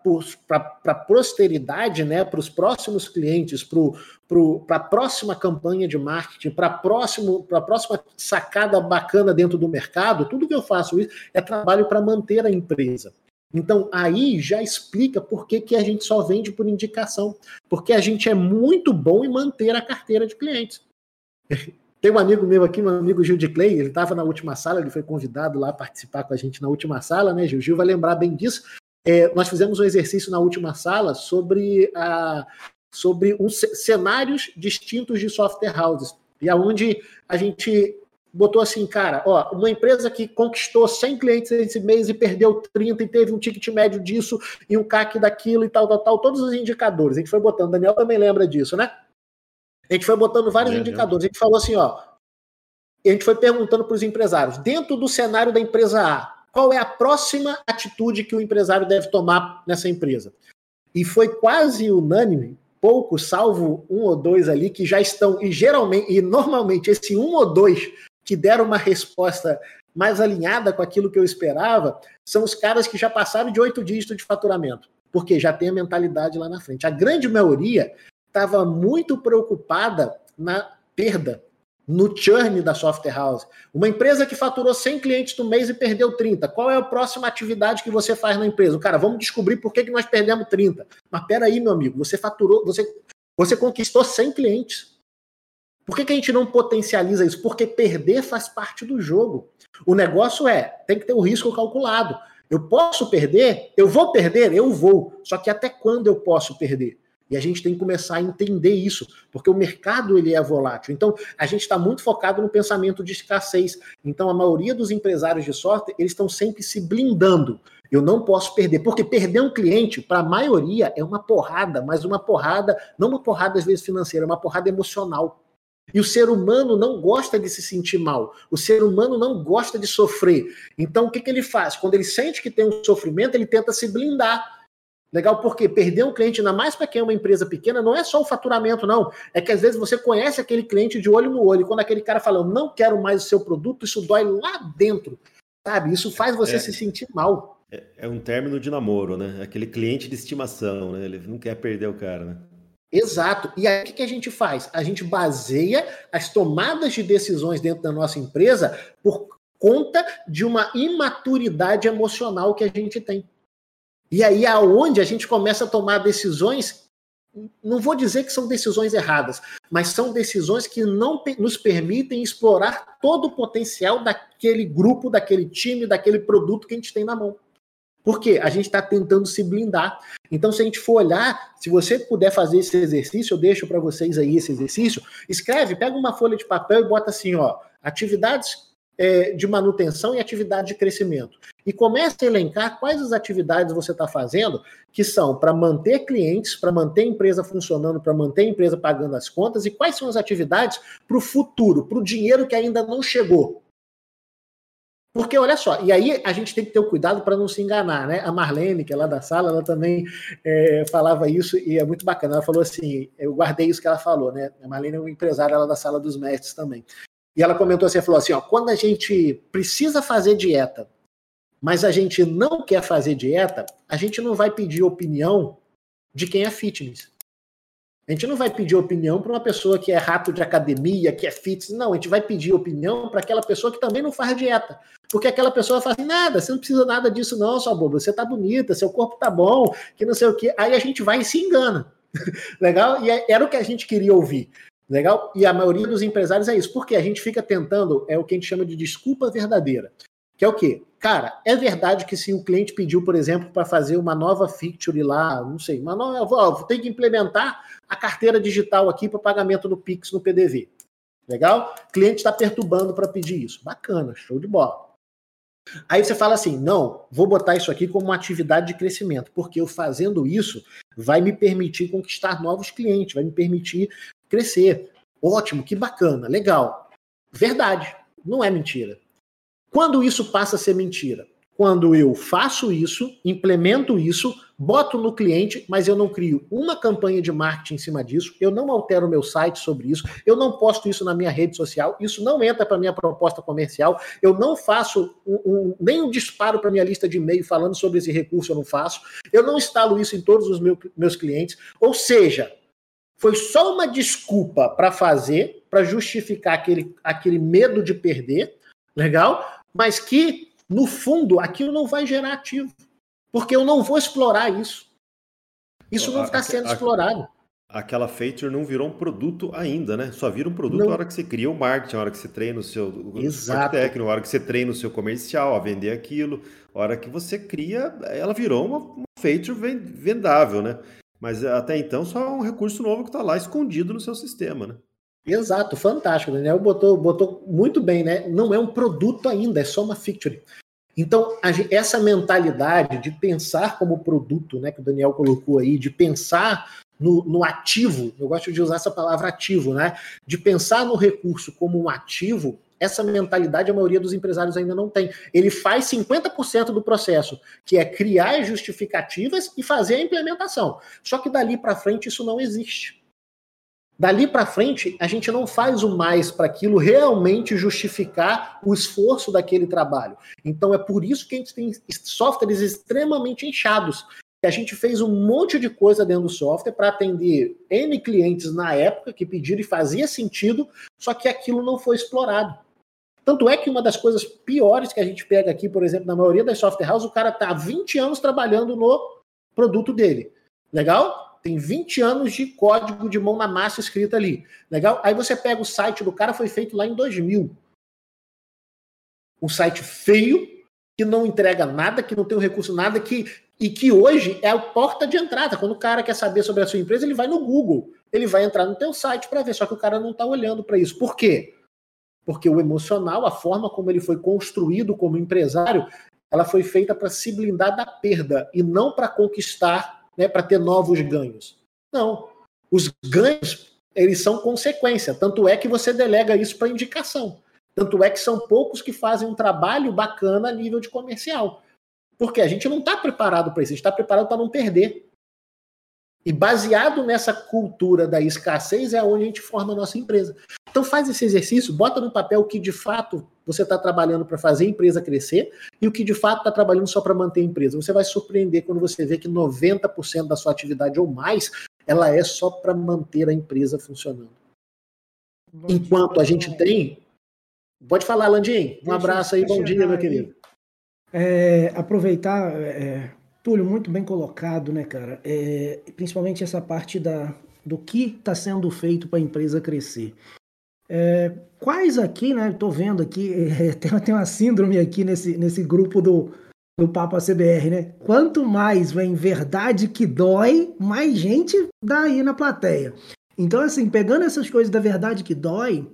a posteridade, né, para os próximos clientes, para a próxima campanha de marketing, para a próxima sacada bacana dentro do mercado, tudo que eu faço isso é trabalho para manter a empresa. Então, aí já explica por que, que a gente só vende por indicação. Porque a gente é muito bom em manter a carteira de clientes. Tem um amigo meu aqui, meu amigo Gil de Clay, ele estava na última sala, ele foi convidado lá a participar com a gente na última sala, né, Gil? Gil vai lembrar bem disso. É, nós fizemos um exercício na última sala sobre, a, sobre um, cenários distintos de software houses. E aonde a gente botou assim, cara, ó, uma empresa que conquistou 100 clientes esse mês e perdeu 30 e teve um ticket médio disso e um CAC daquilo e tal, tal, tal, todos os indicadores. A gente foi botando, Daniel também lembra disso, né? A gente foi botando vários é, indicadores. A gente falou assim, ó, a gente foi perguntando para os empresários, dentro do cenário da empresa A, qual é a próxima atitude que o empresário deve tomar nessa empresa. E foi quase unânime, pouco, salvo um ou dois ali que já estão, e geralmente, e normalmente esse um ou dois que deram uma resposta mais alinhada com aquilo que eu esperava, são os caras que já passaram de oito dígitos de faturamento. porque já tem a mentalidade lá na frente. A grande maioria estava muito preocupada na perda, no churn da software house. Uma empresa que faturou 100 clientes no mês e perdeu 30. Qual é a próxima atividade que você faz na empresa? Cara, vamos descobrir por que, que nós perdemos 30. Mas peraí, meu amigo, você faturou, você, você conquistou 100 clientes. Por que, que a gente não potencializa isso? Porque perder faz parte do jogo. O negócio é, tem que ter o risco calculado. Eu posso perder? Eu vou perder? Eu vou. Só que até quando eu posso perder? E a gente tem que começar a entender isso, porque o mercado ele é volátil. Então, a gente está muito focado no pensamento de escassez. Então, a maioria dos empresários de software, eles estão sempre se blindando. Eu não posso perder, porque perder um cliente, para a maioria, é uma porrada, mas uma porrada, não uma porrada às vezes financeira, é uma porrada emocional. E o ser humano não gosta de se sentir mal. O ser humano não gosta de sofrer. Então, o que, que ele faz? Quando ele sente que tem um sofrimento, ele tenta se blindar. Legal, porque perder um cliente, ainda mais para quem é uma empresa pequena, não é só o faturamento, não. É que às vezes você conhece aquele cliente de olho no olho. E quando aquele cara fala, eu não quero mais o seu produto, isso dói lá dentro. Sabe? Isso faz você é, se sentir mal. É, é, um término de namoro, né? Aquele cliente de estimação, né? Ele não quer perder o cara, né? Exato. E aí o que a gente faz? A gente baseia as tomadas de decisões dentro da nossa empresa por conta de uma imaturidade emocional que a gente tem. E aí aonde a gente começa a tomar decisões, não vou dizer que são decisões erradas, mas são decisões que não nos permitem explorar todo o potencial daquele grupo, daquele time, daquele produto que a gente tem na mão. Porque a gente está tentando se blindar. Então, se a gente for olhar, se você puder fazer esse exercício, eu deixo para vocês aí esse exercício. Escreve, pega uma folha de papel e bota assim, ó, atividades é, de manutenção e atividade de crescimento. E comece a elencar quais as atividades você está fazendo que são para manter clientes, para manter a empresa funcionando, para manter a empresa pagando as contas, e quais são as atividades para o futuro, para o dinheiro que ainda não chegou. Porque olha só, e aí a gente tem que ter o cuidado para não se enganar, né? A Marlene, que é lá da sala, ela também é, falava isso e é muito bacana. Ela falou assim: eu guardei isso que ela falou, né? A Marlene é uma empresária lá da sala dos mestres também. E ela comentou assim: falou assim, ó, quando a gente precisa fazer dieta, mas a gente não quer fazer dieta, a gente não vai pedir opinião de quem é fitness. A gente não vai pedir opinião para uma pessoa que é rato de academia, que é fitness. Não, a gente vai pedir opinião para aquela pessoa que também não faz dieta. Porque aquela pessoa fala assim: nada, você não precisa nada disso, não, sua boba. Você tá bonita, seu corpo tá bom, que não sei o quê. Aí a gente vai e se engana. Legal? E é, era o que a gente queria ouvir. Legal? E a maioria dos empresários é isso. Porque a gente fica tentando, é o que a gente chama de desculpa verdadeira. Que é o quê? Cara, é verdade que se o cliente pediu, por exemplo, para fazer uma nova feature lá, não sei, uma nova, ó, tem que implementar a carteira digital aqui para pagamento no Pix no PDV. Legal? O cliente está perturbando para pedir isso. Bacana, show de bola. Aí você fala assim: não, vou botar isso aqui como uma atividade de crescimento, porque eu fazendo isso vai me permitir conquistar novos clientes, vai me permitir crescer. Ótimo, que bacana, legal. Verdade, não é mentira. Quando isso passa a ser mentira? Quando eu faço isso, implemento isso, boto no cliente, mas eu não crio uma campanha de marketing em cima disso, eu não altero meu site sobre isso, eu não posto isso na minha rede social, isso não entra para minha proposta comercial, eu não faço um, um, nem um disparo para minha lista de e-mail falando sobre esse recurso, eu não faço, eu não instalo isso em todos os meu, meus clientes, ou seja, foi só uma desculpa para fazer, para justificar aquele, aquele medo de perder, legal? mas que, no fundo, aquilo não vai gerar ativo. Porque eu não vou explorar isso. Isso não está sendo explorado. Aquela feature não virou um produto ainda, né? Só vira um produto na hora que você cria o marketing, na hora que você treina o seu Exato. técnico, na hora que você treina o seu comercial a vender aquilo, na hora que você cria, ela virou uma, uma feature vendável, né? Mas até então só é um recurso novo que está lá escondido no seu sistema, né? Exato, fantástico. O Daniel botou, botou muito bem, né? Não é um produto ainda, é só uma feature. Então, essa mentalidade de pensar como produto, né, que o Daniel colocou aí, de pensar no, no, ativo, eu gosto de usar essa palavra ativo, né? De pensar no recurso como um ativo, essa mentalidade a maioria dos empresários ainda não tem. Ele faz 50% do processo, que é criar justificativas e fazer a implementação. Só que dali para frente isso não existe. Dali para frente, a gente não faz o mais para aquilo realmente justificar o esforço daquele trabalho. Então é por isso que a gente tem softwares extremamente inchados. a gente fez um monte de coisa dentro do software para atender N clientes na época que pediram e fazia sentido, só que aquilo não foi explorado. Tanto é que uma das coisas piores que a gente pega aqui, por exemplo, na maioria das software houses, o cara está há 20 anos trabalhando no produto dele. Legal? Tem 20 anos de código de mão na massa escrito ali. Legal? Aí você pega o site do cara, foi feito lá em 2000. Um site feio, que não entrega nada, que não tem o recurso nada, que e que hoje é a porta de entrada. Quando o cara quer saber sobre a sua empresa, ele vai no Google, ele vai entrar no teu site para ver, só que o cara não está olhando para isso. Por quê? Porque o emocional, a forma como ele foi construído como empresário, ela foi feita para se blindar da perda e não para conquistar, né, para ter novos ganhos. Não. Os ganhos, eles são consequência. Tanto é que você delega isso para indicação. Tanto é que são poucos que fazem um trabalho bacana a nível de comercial. Porque a gente não está preparado para isso, a gente está preparado para não perder. E baseado nessa cultura da escassez é onde a gente forma a nossa empresa. Então faz esse exercício, bota no papel o que de fato você está trabalhando para fazer a empresa crescer e o que de fato está trabalhando só para manter a empresa. Você vai surpreender quando você vê que 90% da sua atividade ou mais ela é só para manter a empresa funcionando. Enquanto a gente tem. Pode falar, Landim. Um abraço aí, bom dia, meu querido. É, aproveitar, é, Túlio, muito bem colocado, né, cara? É, principalmente essa parte da, do que está sendo feito para a empresa crescer. É, quais aqui, né? Estou vendo aqui, é, tem, tem uma síndrome aqui nesse, nesse grupo do, do Papa CBR, né? Quanto mais vem verdade que dói, mais gente dá aí na plateia. Então, assim, pegando essas coisas da verdade que dói,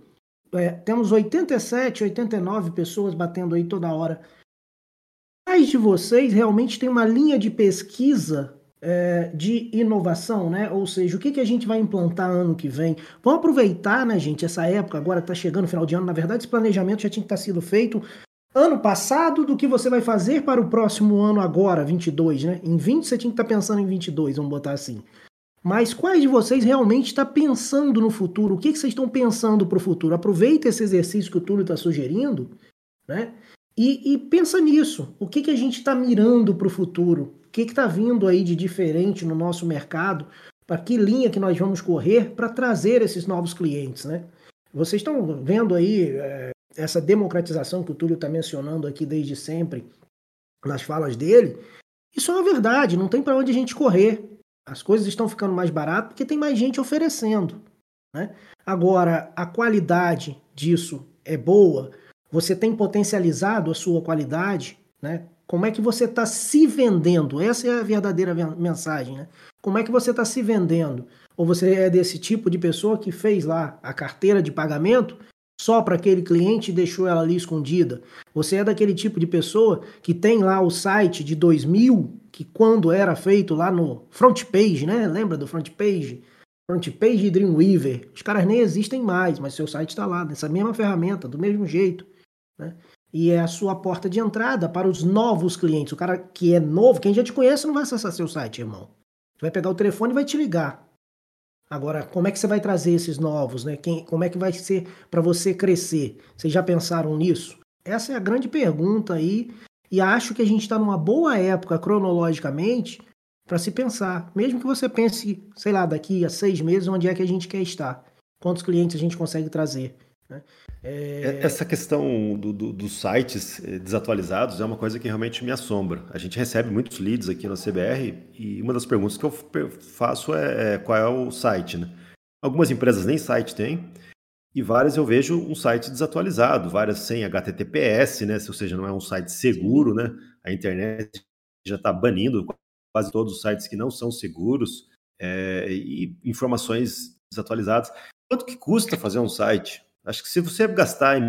é, temos 87, 89 pessoas batendo aí toda hora Quais de vocês realmente tem uma linha de pesquisa é, de inovação, né? Ou seja, o que, que a gente vai implantar ano que vem? Vamos aproveitar, né, gente, essa época agora está chegando final de ano. Na verdade, esse planejamento já tinha que estar tá sido feito ano passado do que você vai fazer para o próximo ano agora, 22, né? Em 20 você tinha que estar tá pensando em 22, vamos botar assim. Mas quais de vocês realmente está pensando no futuro? O que, que vocês estão pensando para o futuro? Aproveita esse exercício que o Túlio está sugerindo, né? E, e, pensa nisso. O que, que a gente está mirando para o futuro? Que está vindo aí de diferente no nosso mercado? Para que linha que nós vamos correr para trazer esses novos clientes, né? Vocês estão vendo aí é, essa democratização que o Túlio está mencionando aqui desde sempre nas falas dele. Isso é uma verdade, não tem para onde a gente correr. As coisas estão ficando mais baratas porque tem mais gente oferecendo. Né? Agora, a qualidade disso é boa? Você tem potencializado a sua qualidade, né? Como é que você está se vendendo? Essa é a verdadeira mensagem, né? Como é que você está se vendendo? Ou você é desse tipo de pessoa que fez lá a carteira de pagamento só para aquele cliente e deixou ela ali escondida? Você é daquele tipo de pessoa que tem lá o site de 2000, que quando era feito lá no front page, né? Lembra do front page? Front page Dreamweaver. Os caras nem existem mais, mas seu site está lá, nessa mesma ferramenta, do mesmo jeito. Né? E é a sua porta de entrada para os novos clientes. O cara que é novo, quem já te conhece, não vai acessar seu site, irmão. Você vai pegar o telefone e vai te ligar. Agora, como é que você vai trazer esses novos, né? Quem, como é que vai ser para você crescer? Vocês já pensaram nisso? Essa é a grande pergunta aí. E acho que a gente está numa boa época cronologicamente para se pensar. Mesmo que você pense, sei lá, daqui a seis meses, onde é que a gente quer estar? Quantos clientes a gente consegue trazer? Né? É... Essa questão do, do, dos sites eh, desatualizados é uma coisa que realmente me assombra. A gente recebe muitos leads aqui na CBR e uma das perguntas que eu faço é, é qual é o site. Né? Algumas empresas nem site têm e várias eu vejo um site desatualizado, várias sem HTTPS, né? ou seja, não é um site seguro. Né? A internet já está banindo quase todos os sites que não são seguros é, e informações desatualizadas. Quanto que custa fazer um site? Acho que se você gastar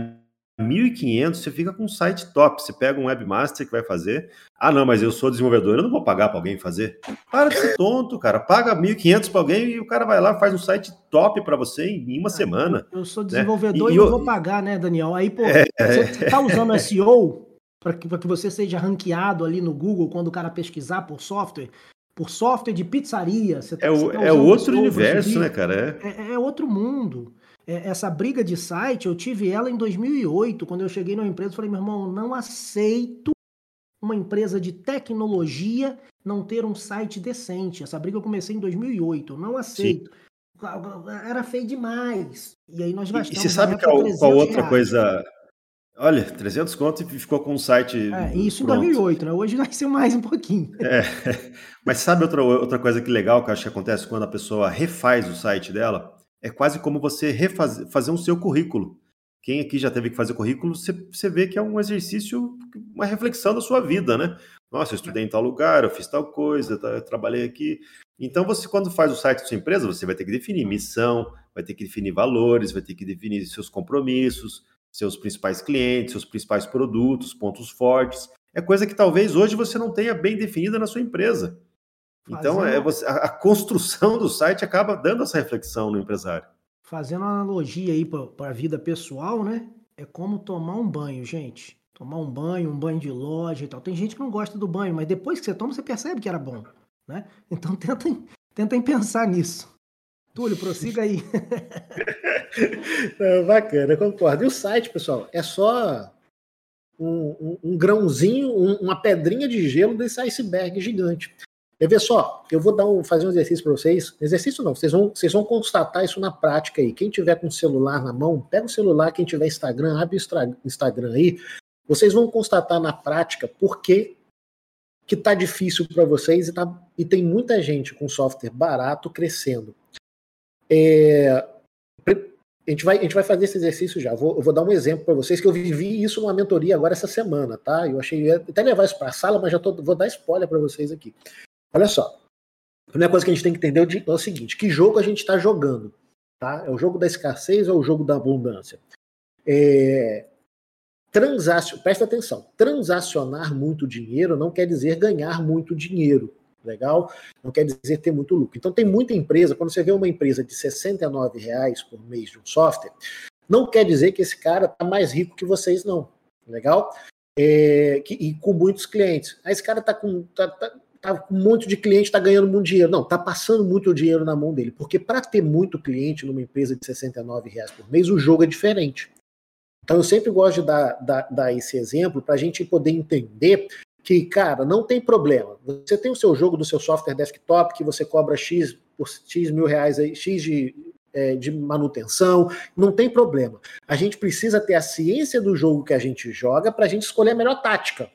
1.500, você fica com um site top. Você pega um webmaster que vai fazer. Ah, não, mas eu sou desenvolvedor, eu não vou pagar para alguém fazer. Para de ser tonto, cara. Paga 1.500 para alguém e o cara vai lá faz um site top para você em uma ah, semana. Eu, sou né? desenvolvedor né? e, e eu... não vou pagar, né, Daniel? Aí, pô, é... você está usando SEO para que, que você seja ranqueado ali no Google quando o cara pesquisar por software? Por software de pizzaria. Você tá, é, o, tá é outro universo, né, cara? É... é, é outro mundo. É, essa briga de site, eu tive ela em 2008, quando eu cheguei numa empresa, falei, meu irmão, não aceito uma empresa de tecnologia não ter um site decente. Essa briga eu comecei em 2008, eu não aceito. Sim. Era feio demais. E aí nós gastamos. E você sabe qual, qual outra reais. coisa Olha, 300 conto e ficou com um site. É, isso pronto. em 2008, né? Hoje nasceu mais um pouquinho. É, mas sabe outra, outra coisa que legal que eu acho que acontece quando a pessoa refaz o site dela? É quase como você refazer fazer um seu currículo. Quem aqui já teve que fazer currículo, você, você vê que é um exercício, uma reflexão da sua vida, né? Nossa, eu estudei em tal lugar, eu fiz tal coisa, eu trabalhei aqui. Então, você, quando faz o site da sua empresa, você vai ter que definir missão, vai ter que definir valores, vai ter que definir seus compromissos, seus principais clientes, seus principais produtos, pontos fortes. É coisa que talvez hoje você não tenha bem definida na sua empresa. Então, Fazendo... é você, a, a, construção do site acaba dando essa reflexão no empresário. Fazendo uma analogia aí para a vida pessoal, né? É como tomar um banho, gente. Tomar um banho, um banho de loja e tal. Tem gente que não gosta do banho, mas depois que você toma, você percebe que era bom, né? Então tentem, tentem pensar nisso. Túlio, prossiga aí. Não, bacana, concordo. E o site, pessoal, é só um, um, um grãozinho, um, uma pedrinha de gelo desse iceberg gigante. Quer ver só? Eu vou dar um, fazer um exercício para vocês. Exercício não, vocês vão, vocês vão constatar isso na prática aí. Quem tiver com o celular na mão, pega o celular. Quem tiver Instagram, abre o Instagram aí. Vocês vão constatar na prática por que que tá difícil para vocês e, tá, e tem muita gente com software barato crescendo. É, a, gente vai, a gente vai fazer esse exercício já. Vou, eu vou dar um exemplo para vocês que eu vivi isso numa mentoria agora essa semana, tá? Eu achei eu até levar isso para a sala, mas já tô, vou dar spoiler para vocês aqui. Olha só. A primeira coisa que a gente tem que entender é o seguinte: que jogo a gente está jogando? Tá? É o jogo da escassez ou é o jogo da abundância? É, transacion, presta atenção: transacionar muito dinheiro não quer dizer ganhar muito dinheiro legal, não quer dizer ter muito lucro. Então tem muita empresa, quando você vê uma empresa de 69 reais por mês de um software, não quer dizer que esse cara está mais rico que vocês, não. Legal? É, que, e com muitos clientes. Aí esse cara está com, tá, tá, tá com um monte de cliente, está ganhando muito dinheiro. Não, está passando muito dinheiro na mão dele. Porque para ter muito cliente numa empresa de 69 reais por mês, o jogo é diferente. Então eu sempre gosto de dar, dar, dar esse exemplo para a gente poder entender que, cara, não tem problema. Você tem o seu jogo do seu software desktop que você cobra X por X mil reais, aí, X de, é, de manutenção, não tem problema. A gente precisa ter a ciência do jogo que a gente joga para a gente escolher a melhor tática.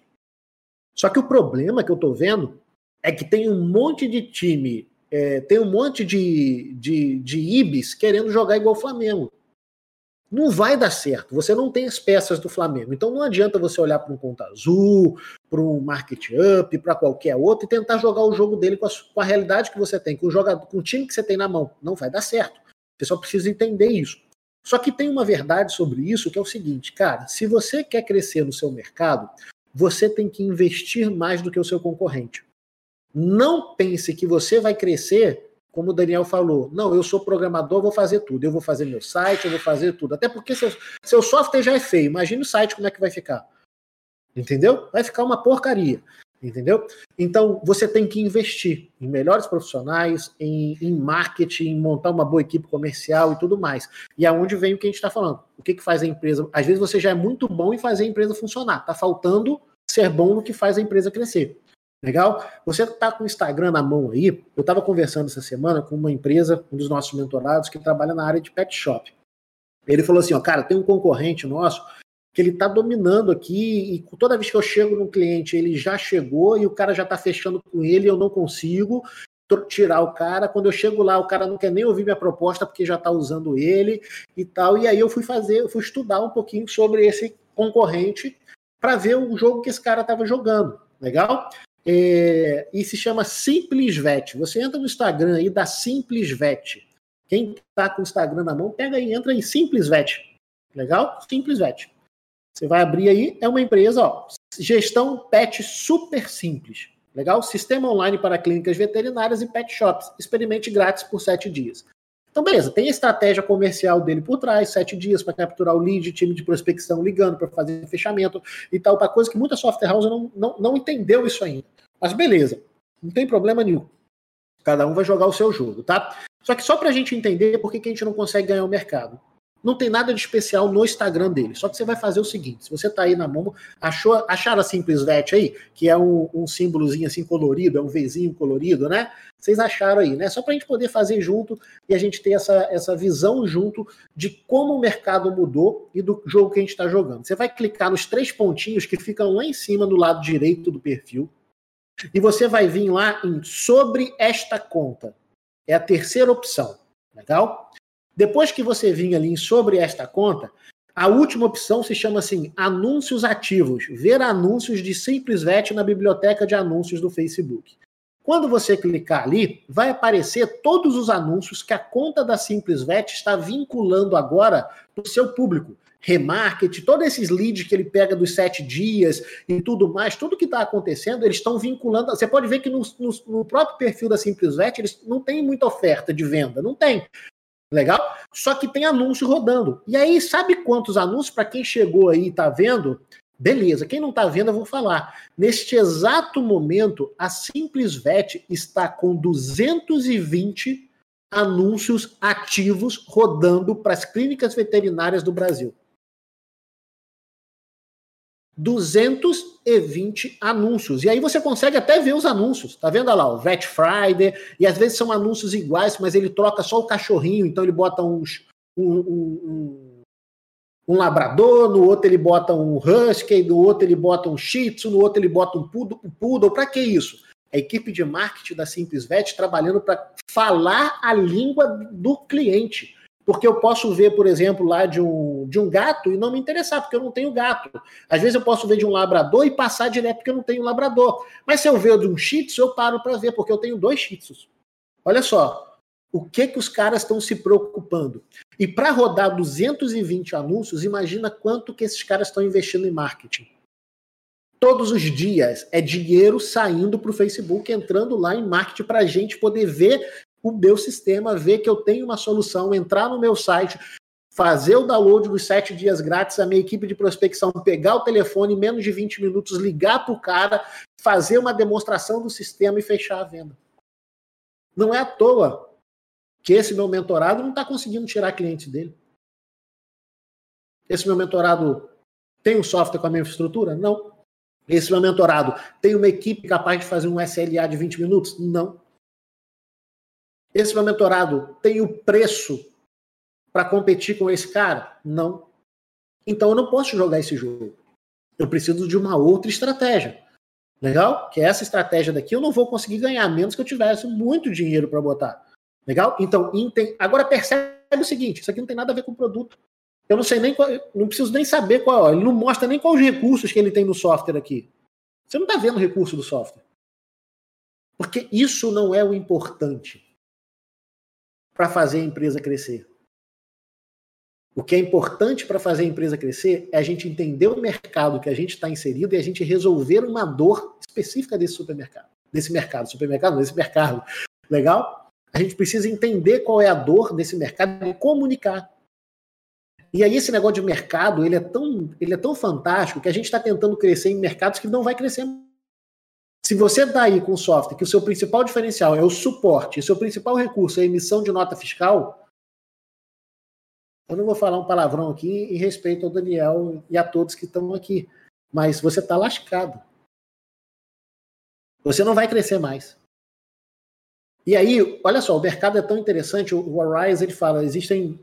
Só que o problema que eu estou vendo é que tem um monte de time, é, tem um monte de, de, de IBs querendo jogar igual o Flamengo não vai dar certo. Você não tem as peças do Flamengo. Então não adianta você olhar para um Conta Azul, para um Market Up, para qualquer outro e tentar jogar o jogo dele com a, com a, realidade que você tem, com o, jogador, com o time que você tem na mão. Não vai dar certo. Você só precisa entender isso. Só que tem uma verdade sobre isso que é o seguinte, cara, se você quer crescer no seu mercado, você tem que investir mais do que o seu concorrente. Não pense que você vai crescer como o Daniel falou, não, eu sou programador, vou fazer tudo. Eu vou fazer meu site, eu vou fazer tudo. Até porque seu, seu software já é feio. Imagine o site como é que vai ficar. Entendeu? Vai ficar uma porcaria. Entendeu? Então, você tem que investir em melhores profissionais, em, em marketing, em montar uma boa equipe comercial e tudo mais. E aonde vem o que a gente está falando? O que, que faz a empresa? Às vezes você já é muito bom em fazer a empresa funcionar. Está faltando ser bom no que faz a empresa crescer. Legal? Você está com o Instagram na mão aí. Eu estava conversando essa semana com uma empresa, um dos nossos mentorados, que trabalha na área de pet shop. Ele falou assim: ó, cara, tem um concorrente nosso que ele está dominando aqui e toda vez que eu chego num cliente, ele já chegou e o cara já está fechando com ele, eu não consigo tirar o cara. Quando eu chego lá, o cara não quer nem ouvir minha proposta porque já está usando ele e tal. E aí eu fui fazer, eu fui estudar um pouquinho sobre esse concorrente para ver o jogo que esse cara estava jogando. Legal? É, e se chama SimplesVet. Você entra no Instagram aí da SimplesVet. Quem está com o Instagram na mão, pega aí, entra em SimplesVet. Legal? SimplesVet. Você vai abrir aí, é uma empresa, ó, gestão pet super simples. Legal? Sistema online para clínicas veterinárias e pet shops. Experimente grátis por sete dias. Então, beleza, tem a estratégia comercial dele por trás, sete dias para capturar o lead, time de prospecção ligando para fazer fechamento e tal, para coisa que muita software house não, não, não entendeu isso ainda. Mas beleza, não tem problema nenhum. Cada um vai jogar o seu jogo, tá? Só que só para a gente entender por que, que a gente não consegue ganhar o mercado. Não tem nada de especial no Instagram dele. Só que você vai fazer o seguinte: se você tá aí na mão, achou, acharam a Simples Vet aí, que é um, um símbolozinho assim colorido, é um Vzinho colorido, né? Vocês acharam aí, né? Só para a gente poder fazer junto e a gente ter essa, essa visão junto de como o mercado mudou e do jogo que a gente está jogando. Você vai clicar nos três pontinhos que ficam lá em cima do lado direito do perfil e você vai vir lá em sobre esta conta. É a terceira opção. Legal? Depois que você vir ali sobre esta conta, a última opção se chama assim: anúncios ativos. Ver anúncios de Simples Vet na biblioteca de anúncios do Facebook. Quando você clicar ali, vai aparecer todos os anúncios que a conta da Simples Vet está vinculando agora para o seu público. Remarket, todos esses leads que ele pega dos sete dias e tudo mais, tudo que está acontecendo, eles estão vinculando. Você pode ver que no, no, no próprio perfil da Simples Vet, eles não tem muita oferta de venda, não tem. Legal? Só que tem anúncio rodando. E aí, sabe quantos anúncios, para quem chegou aí e está vendo? Beleza, quem não está vendo, eu vou falar. Neste exato momento, a Simples Vet está com 220 anúncios ativos rodando para as clínicas veterinárias do Brasil. 220 anúncios. E aí você consegue até ver os anúncios. Tá vendo lá, o Vet Friday, e às vezes são anúncios iguais, mas ele troca só o cachorrinho, então ele bota uns um, um, um, labrador, no outro ele bota um husky, no outro ele bota um shih tzu, no outro ele bota um poodle. Um poodle. Para que isso? A equipe de marketing da Simples Vet trabalhando para falar a língua do cliente. Porque eu posso ver, por exemplo, lá de um, de um gato e não me interessar, porque eu não tenho gato. Às vezes eu posso ver de um labrador e passar direto porque eu não tenho labrador. Mas se eu ver de um shih tzu, eu paro para ver, porque eu tenho dois shih tzus. Olha só, o que que os caras estão se preocupando. E para rodar 220 anúncios, imagina quanto que esses caras estão investindo em marketing. Todos os dias é dinheiro saindo para o Facebook, entrando lá em marketing para a gente poder ver o meu sistema, ver que eu tenho uma solução, entrar no meu site, fazer o download dos sete dias grátis, a minha equipe de prospecção pegar o telefone em menos de 20 minutos, ligar para o cara, fazer uma demonstração do sistema e fechar a venda. Não é à toa que esse meu mentorado não está conseguindo tirar clientes dele. Esse meu mentorado tem um software com a minha infraestrutura? Não. Esse meu mentorado tem uma equipe capaz de fazer um SLA de 20 minutos? Não. Esse meu mentorado tem o preço para competir com esse cara? Não. Então eu não posso jogar esse jogo. Eu preciso de uma outra estratégia. Legal? Que essa estratégia daqui eu não vou conseguir ganhar, menos que eu tivesse muito dinheiro para botar. Legal? Então, agora percebe o seguinte: isso aqui não tem nada a ver com o produto. Eu não sei nem qual, não preciso nem saber qual. Ele não mostra nem quais os recursos que ele tem no software aqui. Você não está vendo o recurso do software. Porque isso não é o importante para fazer a empresa crescer. O que é importante para fazer a empresa crescer é a gente entender o mercado que a gente está inserido e a gente resolver uma dor específica desse supermercado. Desse mercado, supermercado, desse mercado. Legal? A gente precisa entender qual é a dor desse mercado e comunicar. E aí esse negócio de mercado, ele é tão, ele é tão fantástico que a gente está tentando crescer em mercados que não vai crescer se você está aí com software que o seu principal diferencial é o suporte, e seu principal recurso é a emissão de nota fiscal, eu não vou falar um palavrão aqui em respeito ao Daniel e a todos que estão aqui, mas você está lascado. Você não vai crescer mais. E aí, olha só, o mercado é tão interessante, o Arise ele fala, existem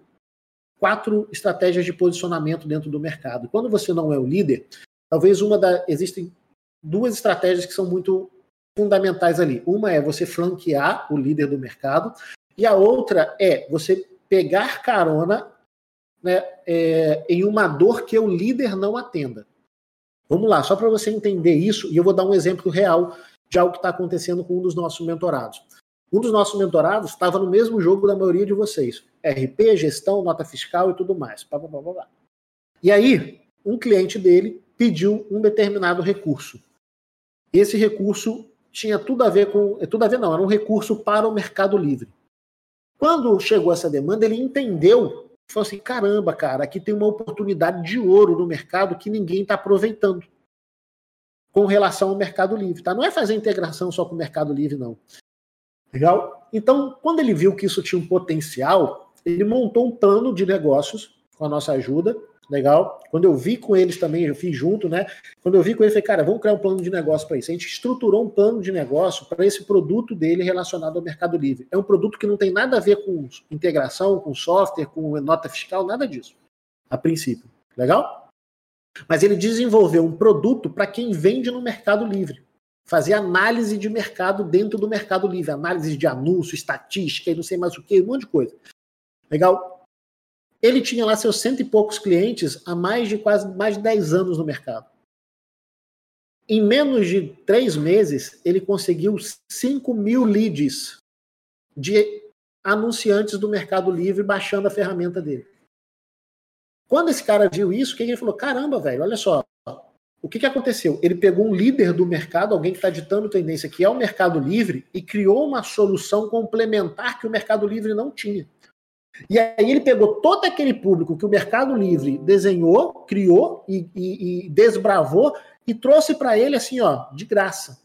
quatro estratégias de posicionamento dentro do mercado. Quando você não é o líder, talvez uma da existem duas estratégias que são muito fundamentais ali. Uma é você flanquear o líder do mercado, e a outra é você pegar carona né, é, em uma dor que o líder não atenda. Vamos lá, só para você entender isso, e eu vou dar um exemplo real de algo que está acontecendo com um dos nossos mentorados. Um dos nossos mentorados estava no mesmo jogo da maioria de vocês: RP, gestão, nota fiscal e tudo mais. Blá, blá, blá, blá. E aí, um cliente dele pediu um determinado recurso. Esse recurso tinha tudo a ver com. Tudo a ver, não, era um recurso para o Mercado Livre. Quando chegou essa demanda, ele entendeu, falou assim: caramba, cara, aqui tem uma oportunidade de ouro no mercado que ninguém está aproveitando com relação ao Mercado Livre. Tá? Não é fazer integração só com o Mercado Livre, não. Legal? Então, quando ele viu que isso tinha um potencial, ele montou um plano de negócios com a nossa ajuda, legal. Quando eu vi com eles também, eu fiz junto, né? Quando eu vi com eles, falei, cara, vamos criar um plano de negócio para isso. A gente estruturou um plano de negócio para esse produto dele relacionado ao Mercado Livre. É um produto que não tem nada a ver com integração, com software, com nota fiscal, nada disso, a princípio. Legal? Mas ele desenvolveu um produto para quem vende no Mercado Livre. Fazer análise de mercado dentro do Mercado Livre, análise de anúncio, estatística e não sei mais o que, um monte de coisa. Legal? Ele tinha lá seus cento e poucos clientes há mais de quase mais de 10 anos no mercado. Em menos de três meses, ele conseguiu 5 mil leads de anunciantes do Mercado Livre baixando a ferramenta dele. Quando esse cara viu isso, que ele falou? Caramba, velho, olha só. O que, que aconteceu? Ele pegou um líder do mercado, alguém que está ditando tendência, que é o Mercado Livre, e criou uma solução complementar que o Mercado Livre não tinha. E aí ele pegou todo aquele público que o Mercado Livre desenhou, criou e, e, e desbravou e trouxe para ele assim, ó, de graça.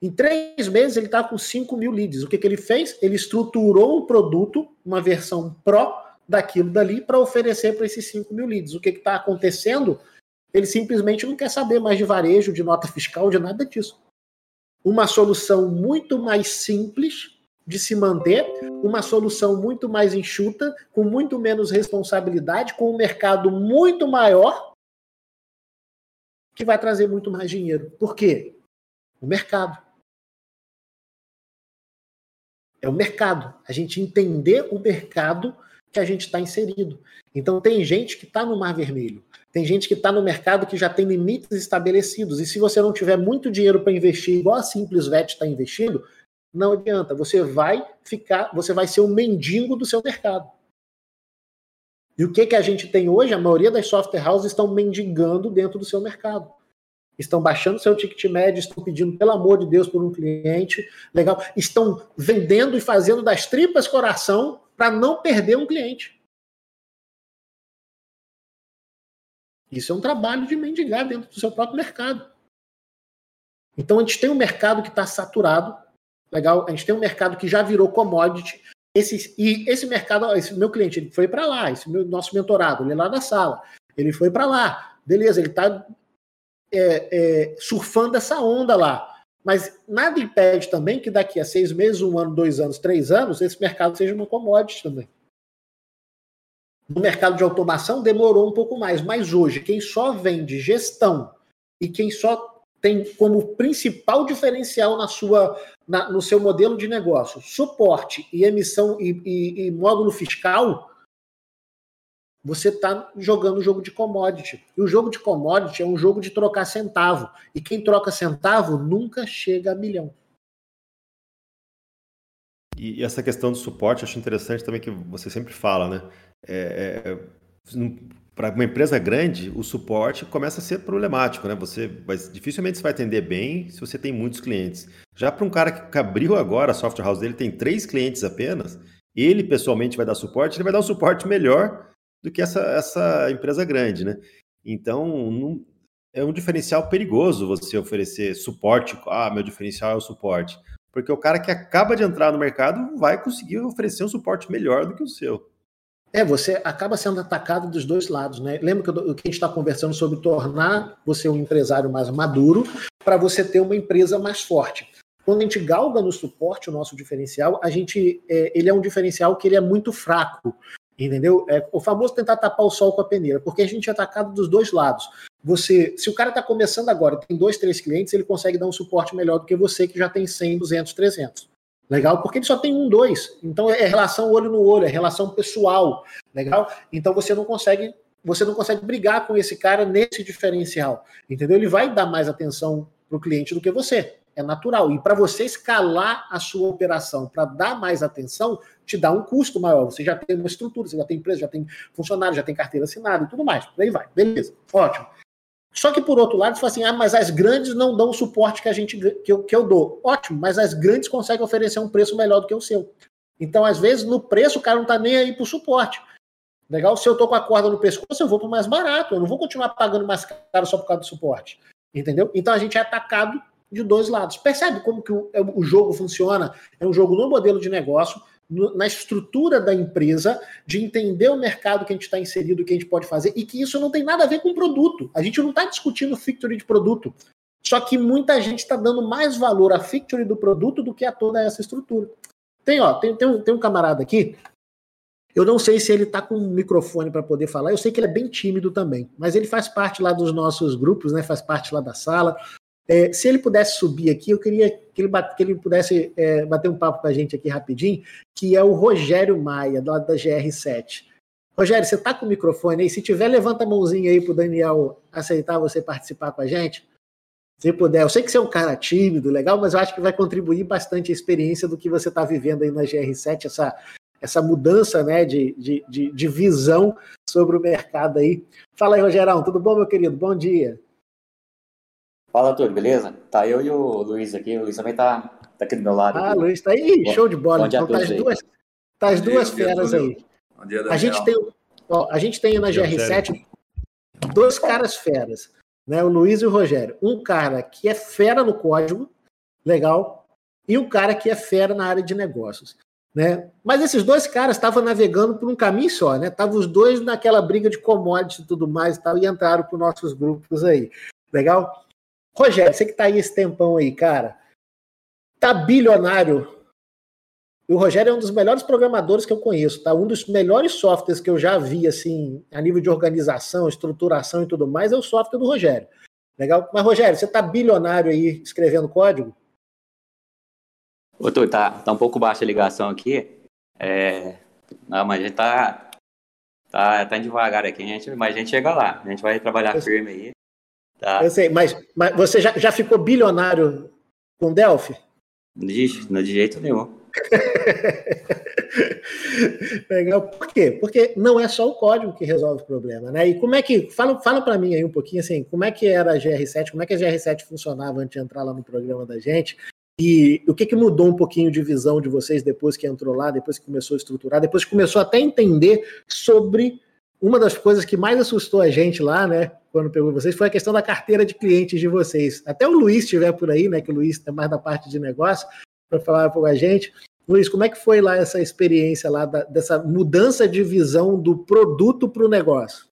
Em três meses ele está com 5 mil leads. O que, que ele fez? Ele estruturou um produto, uma versão Pro daquilo dali, para oferecer para esses 5 mil leads. O que está acontecendo? Ele simplesmente não quer saber mais de varejo, de nota fiscal, de nada disso. Uma solução muito mais simples de se manter, uma solução muito mais enxuta, com muito menos responsabilidade, com um mercado muito maior, que vai trazer muito mais dinheiro. Por quê? O mercado. É o mercado. A gente entender o mercado que a gente está inserido. Então, tem gente que está no Mar Vermelho. Tem gente que está no mercado que já tem limites estabelecidos. E se você não tiver muito dinheiro para investir, igual a Simples Vet está investindo, não adianta, você vai ficar, você vai ser o mendigo do seu mercado. E o que, que a gente tem hoje? A maioria das software houses estão mendigando dentro do seu mercado. Estão baixando seu ticket médio, estão pedindo, pelo amor de Deus, por um cliente legal. Estão vendendo e fazendo das tripas coração para não perder um cliente. Isso é um trabalho de mendigar dentro do seu próprio mercado. Então a gente tem um mercado que está saturado, Legal? A gente tem um mercado que já virou commodity. Esse, e esse mercado, esse meu cliente, ele foi para lá, esse meu, nosso mentorado, ele é lá da sala. Ele foi para lá. Beleza, ele está é, é, surfando essa onda lá. Mas nada impede também que daqui a seis meses, um ano, dois anos, três anos, esse mercado seja uma commodity também. No mercado de automação demorou um pouco mais, mas hoje, quem só vende gestão e quem só tem como principal diferencial na sua, na, no seu modelo de negócio suporte e emissão e, e, e módulo fiscal, você está jogando o jogo de commodity. E o jogo de commodity é um jogo de trocar centavo. E quem troca centavo nunca chega a milhão. E essa questão do suporte, acho interessante também que você sempre fala, né? É, é, para uma empresa grande, o suporte começa a ser problemático, né? Você vai, dificilmente você vai atender bem se você tem muitos clientes. Já para um cara que abriu agora a software house dele, tem três clientes apenas, ele pessoalmente vai dar suporte, ele vai dar um suporte melhor do que essa, essa empresa grande, né? Então, não, é um diferencial perigoso você oferecer suporte. Ah, meu diferencial é o suporte. Porque o cara que acaba de entrar no mercado vai conseguir oferecer um suporte melhor do que o seu. É, você acaba sendo atacado dos dois lados, né? Lembra que, eu, que a gente está conversando sobre tornar você um empresário mais maduro para você ter uma empresa mais forte. Quando a gente galga no suporte o nosso diferencial, a gente, é, ele é um diferencial que ele é muito fraco, entendeu? É o famoso tentar tapar o sol com a peneira, porque a gente é atacado dos dois lados. Você, se o cara está começando agora, tem dois, três clientes, ele consegue dar um suporte melhor do que você que já tem 100, 200, 300. Legal? Porque ele só tem um, dois. Então é relação olho no olho, é relação pessoal. Legal? Então você não consegue, você não consegue brigar com esse cara nesse diferencial. Entendeu? Ele vai dar mais atenção para o cliente do que você. É natural. E para você escalar a sua operação, para dar mais atenção, te dá um custo maior. Você já tem uma estrutura, você já tem empresa, já tem funcionário, já tem carteira assinada e tudo mais. Por aí vai. Beleza. Ótimo. Só que, por outro lado, você fala assim: ah, mas as grandes não dão o suporte que, a gente, que, eu, que eu dou. Ótimo, mas as grandes conseguem oferecer um preço melhor do que o seu. Então, às vezes, no preço, o cara não está nem aí para o suporte. Legal? Se eu estou com a corda no pescoço, eu vou para o mais barato. Eu não vou continuar pagando mais caro só por causa do suporte. Entendeu? Então, a gente é atacado de dois lados. Percebe como que o, é, o jogo funciona? É um jogo no modelo de negócio, na estrutura da empresa, de entender o mercado que a gente está inserido, o que a gente pode fazer, e que isso não tem nada a ver com produto. A gente não está discutindo factory de produto. Só que muita gente está dando mais valor à factory do produto do que a toda essa estrutura. Tem, ó, tem, tem, um, tem um camarada aqui, eu não sei se ele está com um microfone para poder falar, eu sei que ele é bem tímido também, mas ele faz parte lá dos nossos grupos, né? Faz parte lá da sala. É, se ele pudesse subir aqui, eu queria que ele, que ele pudesse é, bater um papo com a gente aqui rapidinho, que é o Rogério Maia, lá da GR7. Rogério, você está com o microfone aí? Se tiver, levanta a mãozinha aí para o Daniel aceitar você participar com a gente. Se puder, eu sei que você é um cara tímido, legal, mas eu acho que vai contribuir bastante a experiência do que você está vivendo aí na GR7, essa, essa mudança né, de, de, de, de visão sobre o mercado aí. Fala aí, Rogerão, tudo bom, meu querido? Bom dia. Fala, Túlio, beleza? Tá eu e o Luiz aqui. O Luiz também tá, tá aqui do meu lado. Ah, aqui. Luiz, tá aí, bom, show de bola. Então tá as duas, tá as duas dia, feras dia, aí. Dia, a, gente tem, ó, a gente tem na GR7 dois caras feras, né? O Luiz e o Rogério. Um cara que é fera no código, legal, e um cara que é fera na área de negócios. Né? Mas esses dois caras estavam navegando por um caminho só, né? Estavam os dois naquela briga de commodities e tudo mais e tal, e entraram para os nossos grupos aí. Legal? Rogério, você que está aí esse tempão aí, cara, tá bilionário. E o Rogério é um dos melhores programadores que eu conheço, tá? Um dos melhores softwares que eu já vi, assim, a nível de organização, estruturação e tudo mais, é o software do Rogério. Legal? Mas, Rogério, você tá bilionário aí escrevendo código? Ô, Túlio, tá, tá um pouco baixa a ligação aqui. É... Não, mas a gente tá, tá, tá devagar aqui, a gente, mas a gente chega lá. A gente vai trabalhar firme aí. Tá. Eu sei, mas, mas você já, já ficou bilionário com Delphi? De, não de jeito nenhum. Legal. Por quê? Porque não é só o código que resolve o problema, né? E como é que. Fala, fala para mim aí um pouquinho assim, como é que era a GR7, como é que a GR7 funcionava antes de entrar lá no programa da gente? E o que, que mudou um pouquinho de visão de vocês depois que entrou lá, depois que começou a estruturar, depois que começou até a entender sobre uma das coisas que mais assustou a gente lá, né, quando pegou vocês, foi a questão da carteira de clientes de vocês. Até o Luiz estiver por aí, né, que o Luiz é mais da parte de negócio, para falar com a gente. Luiz, como é que foi lá essa experiência lá da, dessa mudança de visão do produto para o negócio?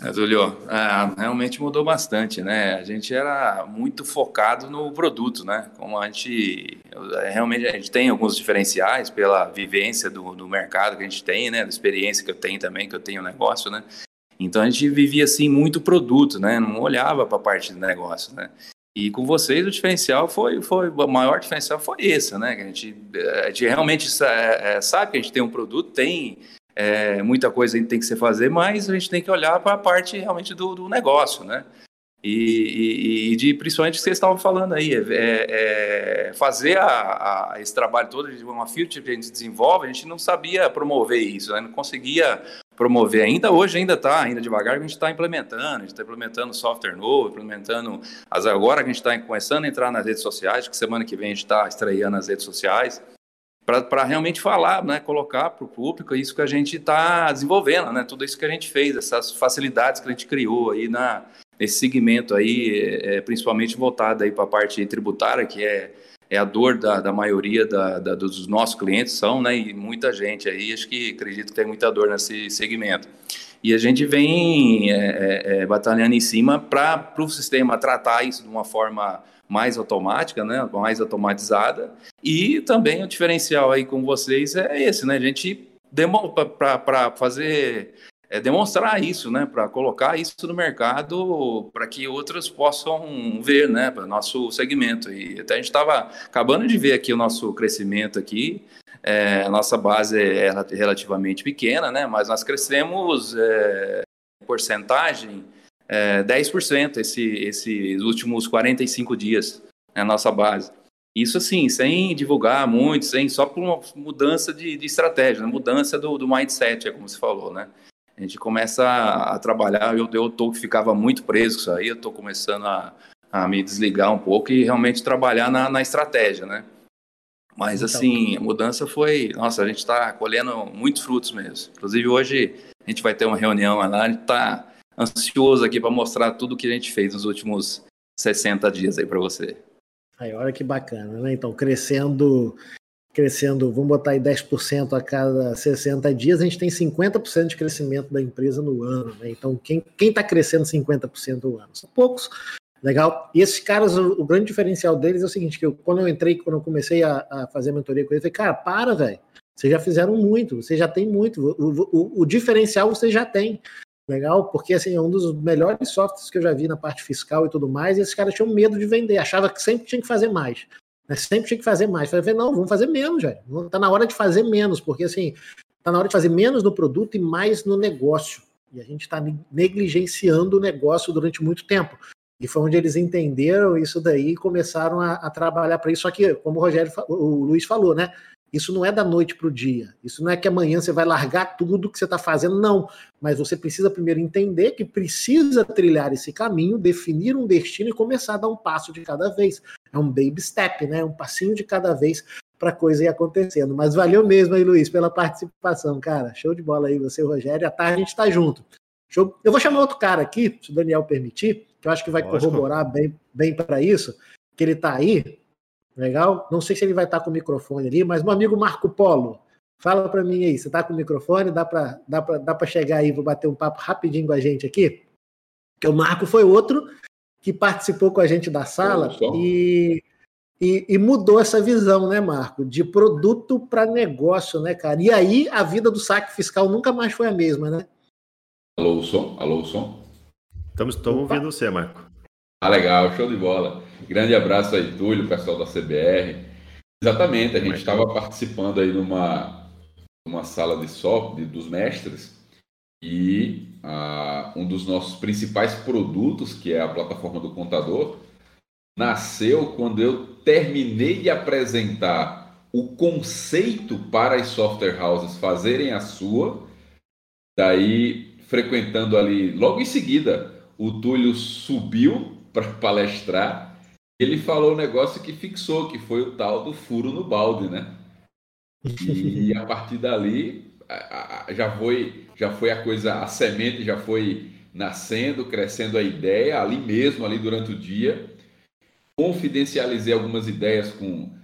É, Julio, é, realmente mudou bastante, né? A gente era muito focado no produto, né? Como a gente realmente a gente tem alguns diferenciais pela vivência do, do mercado que a gente tem, né? Da experiência que eu tenho também, que eu tenho negócio, né? Então a gente vivia assim muito produto, né? Não olhava para a parte do negócio, né? E com vocês o diferencial foi, foi o maior diferencial foi esse, né? Que a gente, a gente realmente é, sabe que a gente tem um produto, tem é, muita coisa a gente tem que se fazer, mas a gente tem que olhar para a parte realmente do, do negócio, né? E, e, e, de principalmente o que vocês estavam falando aí, é, é, é fazer a, a, esse trabalho todo de uma feature que a gente desenvolve, a gente não sabia promover isso, né? não conseguia promover ainda. Hoje ainda está, ainda devagar, a gente está implementando, a gente está implementando software novo, implementando as, agora que a gente está começando a entrar nas redes sociais, que semana que vem a gente está estreando nas redes sociais para realmente falar, né, colocar para o público isso que a gente está desenvolvendo, né, tudo isso que a gente fez, essas facilidades que a gente criou aí na, nesse segmento aí, é, é principalmente voltado aí para a parte tributária, que é, é a dor da, da maioria da, da, dos nossos clientes são, né, e muita gente aí, acho que acredito que tem muita dor nesse segmento. E a gente vem é, é, é batalhando em cima para o sistema tratar isso de uma forma mais automática, né, mais automatizada. E também o diferencial aí com vocês é esse, né? A gente para fazer é, demonstrar isso, né? Para colocar isso no mercado para que outros possam ver, né? Para nosso segmento. E até a gente estava acabando de ver aqui o nosso crescimento aqui. É, nossa base é relativamente pequena, né? Mas nós crescemos é, porcentagem é, 10% esse, esses últimos 45 dias na né, nossa base. Isso assim, sem divulgar muito, sem só por uma mudança de, de estratégia, uma mudança do, do mindset, é como você falou, né? A gente começa a, a trabalhar, eu, eu tô, ficava muito preso com isso aí, eu estou começando a, a me desligar um pouco e realmente trabalhar na, na estratégia, né? Mas então, assim, a mudança foi, nossa, a gente está colhendo muitos frutos mesmo. Inclusive hoje a gente vai ter uma reunião lá, a gente está ansioso aqui para mostrar tudo que a gente fez nos últimos 60 dias aí para você. Aí, olha que bacana, né? Então, crescendo crescendo, vamos botar aí 10% a cada 60 dias, a gente tem 50% de crescimento da empresa no ano. Né? Então, quem está crescendo 50% no ano? São poucos. Legal. E esses caras, o, grande diferencial deles é o seguinte: que eu, quando eu entrei, quando eu comecei a, a fazer a mentoria com eles, eu falei, cara, para, velho. Vocês já fizeram muito, você já tem muito. O, o, o diferencial você já tem. Legal? Porque assim, é um dos melhores softwares que eu já vi na parte fiscal e tudo mais, e esses caras tinham medo de vender, achava que sempre tinha que fazer mais. Né? Sempre tinha que fazer mais. Falei, não, vamos fazer menos, já. Tá na hora de fazer menos, porque assim, tá na hora de fazer menos no produto e mais no negócio. E a gente está negligenciando o negócio durante muito tempo. E foi onde eles entenderam isso daí e começaram a, a trabalhar para isso. Só que, como o Rogério, o Luiz falou, né? Isso não é da noite para o dia. Isso não é que amanhã você vai largar tudo que você está fazendo, não. Mas você precisa primeiro entender que precisa trilhar esse caminho, definir um destino e começar a dar um passo de cada vez. É um baby step, né? Um passinho de cada vez para a coisa ir acontecendo. Mas valeu mesmo aí, Luiz, pela participação, cara. Show de bola aí, você e o Rogério. À tarde a gente está junto. Show. Eu vou chamar outro cara aqui, se o Daniel permitir, que eu acho que vai Lógico. corroborar bem, bem para isso, que ele está aí. Legal? Não sei se ele vai estar com o microfone ali, mas meu amigo Marco Polo, fala para mim aí, você está com o microfone? Dá para dá dá chegar aí, vou bater um papo rapidinho com a gente aqui? Porque o Marco foi outro que participou com a gente da sala e, e, e, mudou essa visão, né, Marco? De produto para negócio, né, cara? E aí a vida do saque fiscal nunca mais foi a mesma, né? Alô, som? Alô, som? Estamos, estamos ouvindo você, Marco. Ah, legal, show de bola. Grande abraço aí, Túlio, pessoal da CBR. Exatamente, a gente estava participando aí numa, numa sala de software dos mestres e ah, um dos nossos principais produtos, que é a plataforma do contador, nasceu quando eu terminei de apresentar o conceito para as software houses fazerem a sua, daí frequentando ali, logo em seguida, o Túlio subiu para palestrar, ele falou um negócio que fixou, que foi o tal do furo no balde, né? E a partir dali já foi, já foi a coisa, a semente já foi nascendo, crescendo a ideia ali mesmo, ali durante o dia. Confidencializei algumas ideias com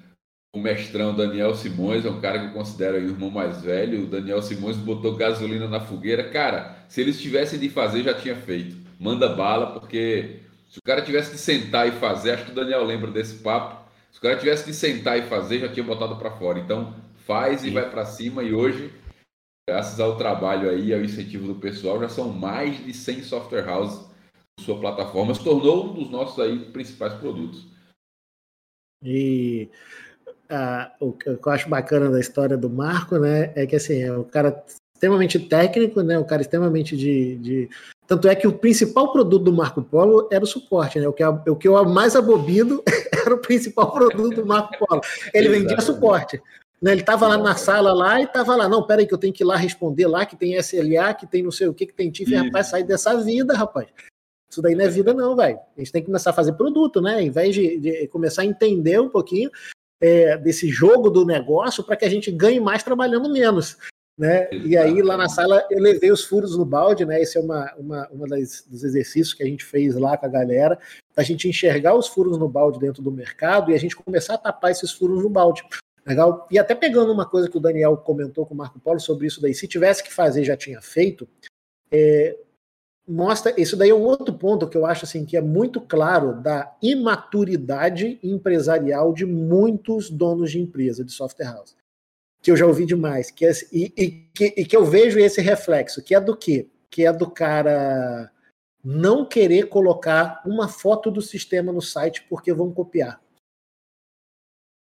o mestrão Daniel Simões, é um cara que eu considero o irmão mais velho. O Daniel Simões botou gasolina na fogueira. Cara, se eles tivessem de fazer, já tinha feito. Manda bala, porque se o cara tivesse de sentar e fazer, acho que o Daniel lembra desse papo. Se o cara tivesse de sentar e fazer, já tinha botado para fora. Então, faz Sim. e vai para cima. E hoje, graças ao trabalho aí, ao incentivo do pessoal, já são mais de 100 software houses sua plataforma. Se tornou um dos nossos aí principais produtos. E uh, o que eu acho bacana da história do Marco, né, é que assim, é um cara extremamente técnico, né, um cara extremamente de, de tanto é que o principal produto do Marco Polo era o suporte, né? O que, eu, o que eu mais abobido era o principal produto do Marco Polo. Ele vendia suporte. Né? Ele estava lá na sala lá e estava lá, não, peraí que eu tenho que ir lá responder lá, que tem SLA, que tem não sei o que, que tem TIF, rapaz, sair dessa vida, rapaz. Isso daí não é vida não, velho. A gente tem que começar a fazer produto, né? Em vez de, de começar a entender um pouquinho é, desse jogo do negócio para que a gente ganhe mais trabalhando menos né? E aí lá na sala eu levei os furos no balde, né? Esse é uma, uma, uma das, dos exercícios que a gente fez lá com a galera, a gente enxergar os furos no balde dentro do mercado e a gente começar a tapar esses furos no balde. Legal? E até pegando uma coisa que o Daniel comentou com o Marco Polo sobre isso daí, se tivesse que fazer, já tinha feito, é, mostra, isso daí é um outro ponto que eu acho assim que é muito claro da imaturidade empresarial de muitos donos de empresa de software house que eu já ouvi demais, que é, e, e, que, e que eu vejo esse reflexo, que é do quê? Que é do cara não querer colocar uma foto do sistema no site porque vão copiar.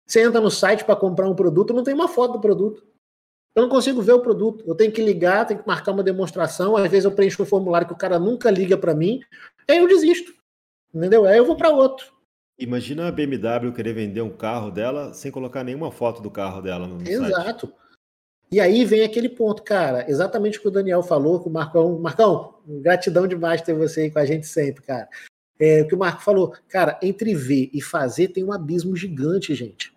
Você entra no site para comprar um produto, não tem uma foto do produto. Eu não consigo ver o produto. Eu tenho que ligar, tenho que marcar uma demonstração. Às vezes eu preencho um formulário que o cara nunca liga para mim. Aí eu desisto. Entendeu? Aí eu vou para outro. Imagina a BMW querer vender um carro dela sem colocar nenhuma foto do carro dela no Exato. Site. E aí vem aquele ponto, cara, exatamente o que o Daniel falou, com o Marcão. Marcão, gratidão demais ter você aí com a gente sempre, cara. É, o que o Marco falou, cara, entre ver e fazer tem um abismo gigante, gente.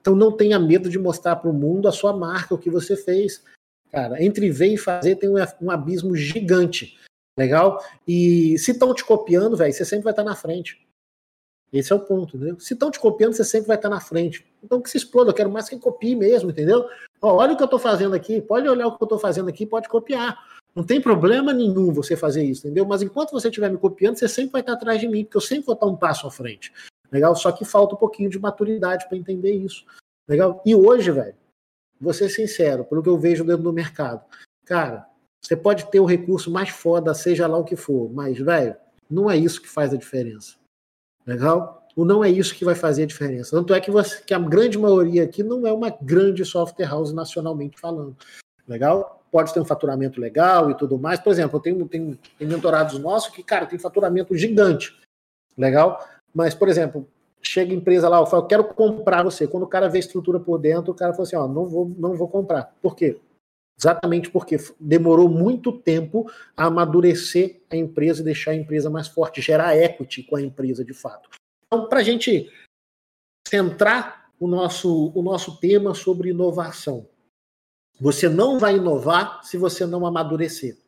Então não tenha medo de mostrar para o mundo a sua marca, o que você fez. Cara, entre ver e fazer tem um, um abismo gigante. Legal? E se estão te copiando, velho, você sempre vai estar na frente. Esse é o ponto, entendeu? Se estão te copiando, você sempre vai estar na frente. Então que se exploda, eu quero mais que copie mesmo, entendeu? Ó, olha o que eu estou fazendo aqui, pode olhar o que eu estou fazendo aqui, pode copiar. Não tem problema nenhum você fazer isso, entendeu? Mas enquanto você estiver me copiando, você sempre vai estar atrás de mim, porque eu sempre vou estar um passo à frente. Legal? Só que falta um pouquinho de maturidade para entender isso. Legal? E hoje, velho, vou ser sincero, pelo que eu vejo dentro do mercado. Cara, você pode ter o recurso mais foda, seja lá o que for, mas, velho, não é isso que faz a diferença. Legal? O não é isso que vai fazer a diferença. Tanto é que, você, que a grande maioria aqui não é uma grande software house nacionalmente falando. Legal? Pode ter um faturamento legal e tudo mais. Por exemplo, eu tenho, tenho, tenho mentorados nossos que, cara, tem faturamento gigante. Legal? Mas, por exemplo, chega a empresa lá, eu falo, eu quero comprar você. Quando o cara vê a estrutura por dentro, o cara fala assim, ó, não vou, não vou comprar. Por quê? Exatamente porque demorou muito tempo a amadurecer a empresa e deixar a empresa mais forte, gerar equity com a empresa de fato. Então, para a gente centrar o nosso, o nosso tema sobre inovação, você não vai inovar se você não amadurecer.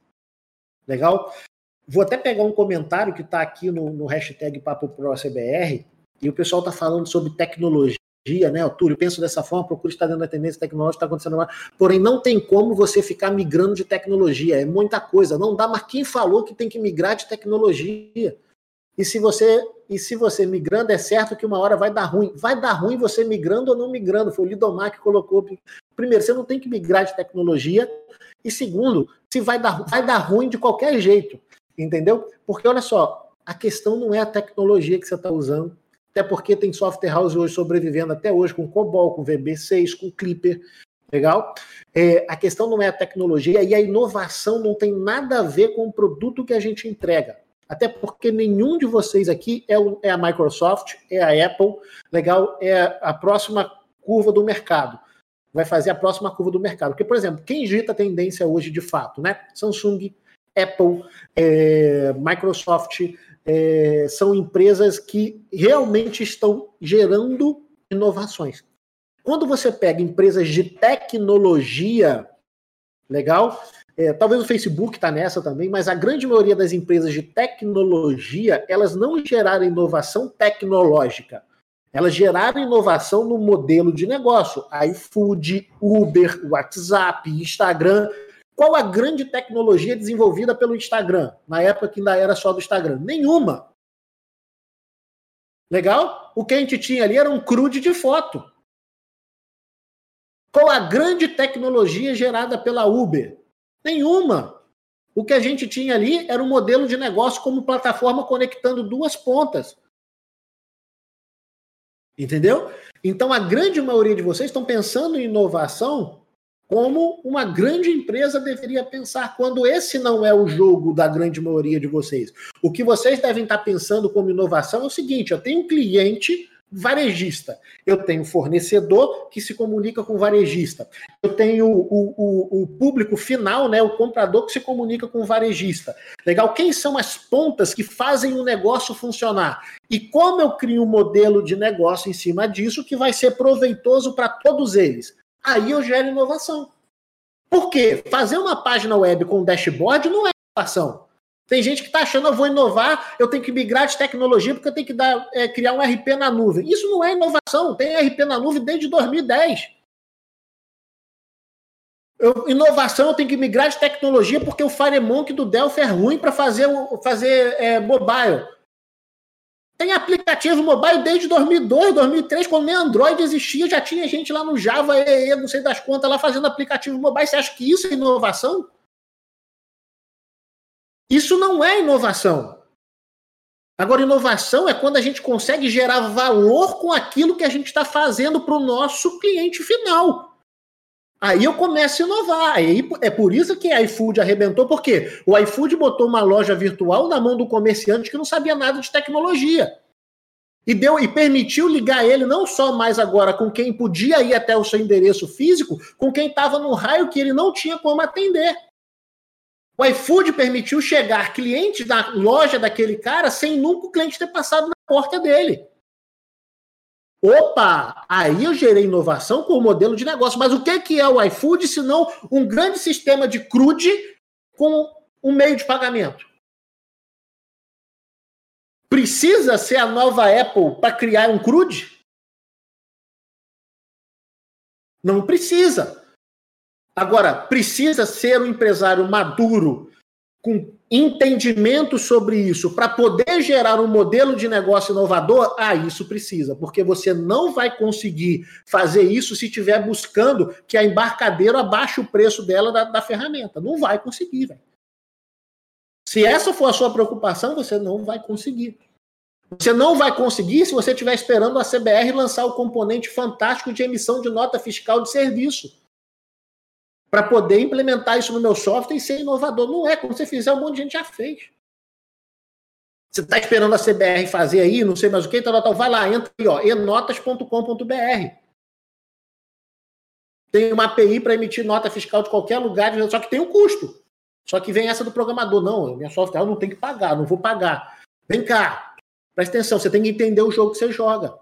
Legal? Vou até pegar um comentário que está aqui no, no hashtag Papo Pro CBR, e o pessoal está falando sobre tecnologia dia, né? Túlio, penso dessa forma, procura estar dentro da tendência tecnológica, está acontecendo lá. Porém, não tem como você ficar migrando de tecnologia, é muita coisa. Não dá, mas quem falou que tem que migrar de tecnologia? E se você e se você migrando, é certo que uma hora vai dar ruim. Vai dar ruim você migrando ou não migrando. Foi o Lidomar que colocou. Primeiro, você não tem que migrar de tecnologia. E segundo, se vai dar, vai dar ruim de qualquer jeito. Entendeu? Porque olha só, a questão não é a tecnologia que você está usando até porque tem software house hoje sobrevivendo até hoje com COBOL, com VB6, com Clipper, legal? É, a questão não é a tecnologia e a inovação não tem nada a ver com o produto que a gente entrega. Até porque nenhum de vocês aqui é, o, é a Microsoft, é a Apple, legal? É a próxima curva do mercado. Vai fazer a próxima curva do mercado. Porque, por exemplo, quem dita a tendência hoje de fato, né? Samsung, Apple, é, Microsoft, é, são empresas que realmente estão gerando inovações. Quando você pega empresas de tecnologia, legal, é, talvez o Facebook está nessa também, mas a grande maioria das empresas de tecnologia, elas não geraram inovação tecnológica. Elas geraram inovação no modelo de negócio. iFood, Uber, WhatsApp, Instagram qual a grande tecnologia desenvolvida pelo Instagram, na época que ainda era só do Instagram? Nenhuma. Legal? O que a gente tinha ali era um crude de foto. Qual a grande tecnologia gerada pela Uber? Nenhuma. O que a gente tinha ali era um modelo de negócio como plataforma conectando duas pontas. Entendeu? Então a grande maioria de vocês estão pensando em inovação como uma grande empresa deveria pensar, quando esse não é o jogo da grande maioria de vocês. O que vocês devem estar pensando como inovação é o seguinte: eu tenho um cliente varejista, eu tenho fornecedor que se comunica com varejista, eu tenho o, o, o público final, né, o comprador que se comunica com o varejista. Legal? Quem são as pontas que fazem o negócio funcionar? E como eu crio um modelo de negócio em cima disso que vai ser proveitoso para todos eles? Aí eu gero inovação. Por quê? Fazer uma página web com dashboard não é inovação. Tem gente que está achando, eu vou inovar, eu tenho que migrar de tecnologia porque eu tenho que dar, é, criar um RP na nuvem. Isso não é inovação. Tem RP na nuvem desde 2010. Eu, inovação, eu tenho que migrar de tecnologia porque o FireMonk do Delphi é ruim para fazer, fazer é, mobile. Tem aplicativo mobile desde 2002, 2003, quando nem Android existia, já tinha gente lá no Java, EE, não sei das contas, lá fazendo aplicativo mobile. Você acha que isso é inovação? Isso não é inovação. Agora, inovação é quando a gente consegue gerar valor com aquilo que a gente está fazendo para o nosso cliente final. Aí eu começo a inovar. Aí é por isso que a iFood arrebentou, porque o iFood botou uma loja virtual na mão do comerciante que não sabia nada de tecnologia. E deu e permitiu ligar ele não só mais agora com quem podia ir até o seu endereço físico, com quem estava no raio que ele não tinha como atender. O iFood permitiu chegar clientes da loja daquele cara sem nunca o cliente ter passado na porta dele. Opa, aí eu gerei inovação com o modelo de negócio. Mas o que é o iFood se não um grande sistema de crude com um meio de pagamento? Precisa ser a nova Apple para criar um CRUD? Não precisa. Agora, precisa ser um empresário maduro, com entendimento sobre isso, para poder gerar um modelo de negócio inovador? Ah, isso precisa, porque você não vai conseguir fazer isso se estiver buscando que a embarcadeira abaixe o preço dela da, da ferramenta. Não vai conseguir. Se essa for a sua preocupação, você não vai conseguir. Você não vai conseguir se você estiver esperando a CBR lançar o componente fantástico de emissão de nota fiscal de serviço para poder implementar isso no meu software e ser inovador. Não é, quando você fizer, um monte de gente já fez. Você está esperando a CBR fazer aí, não sei mais o que, tal, tal, vai lá, entra aí, ó, enotas.com.br. Tem uma API para emitir nota fiscal de qualquer lugar, só que tem um custo. Só que vem essa do programador. Não, minha software não tem que pagar, não vou pagar. Vem cá, presta atenção, você tem que entender o jogo que você joga.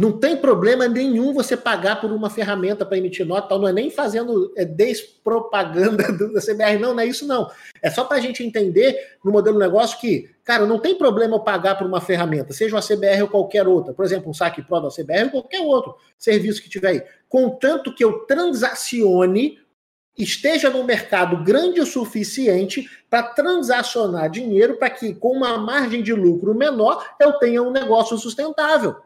Não tem problema nenhum você pagar por uma ferramenta para emitir nota, não é nem fazendo é, despropaganda da CBR, não, não é isso não. É só para a gente entender no modelo de negócio que, cara, não tem problema eu pagar por uma ferramenta, seja uma CBR ou qualquer outra, por exemplo, um saque Pro da CBR ou qualquer outro serviço que tiver aí, contanto que eu transacione, esteja no mercado grande o suficiente para transacionar dinheiro para que, com uma margem de lucro menor, eu tenha um negócio sustentável.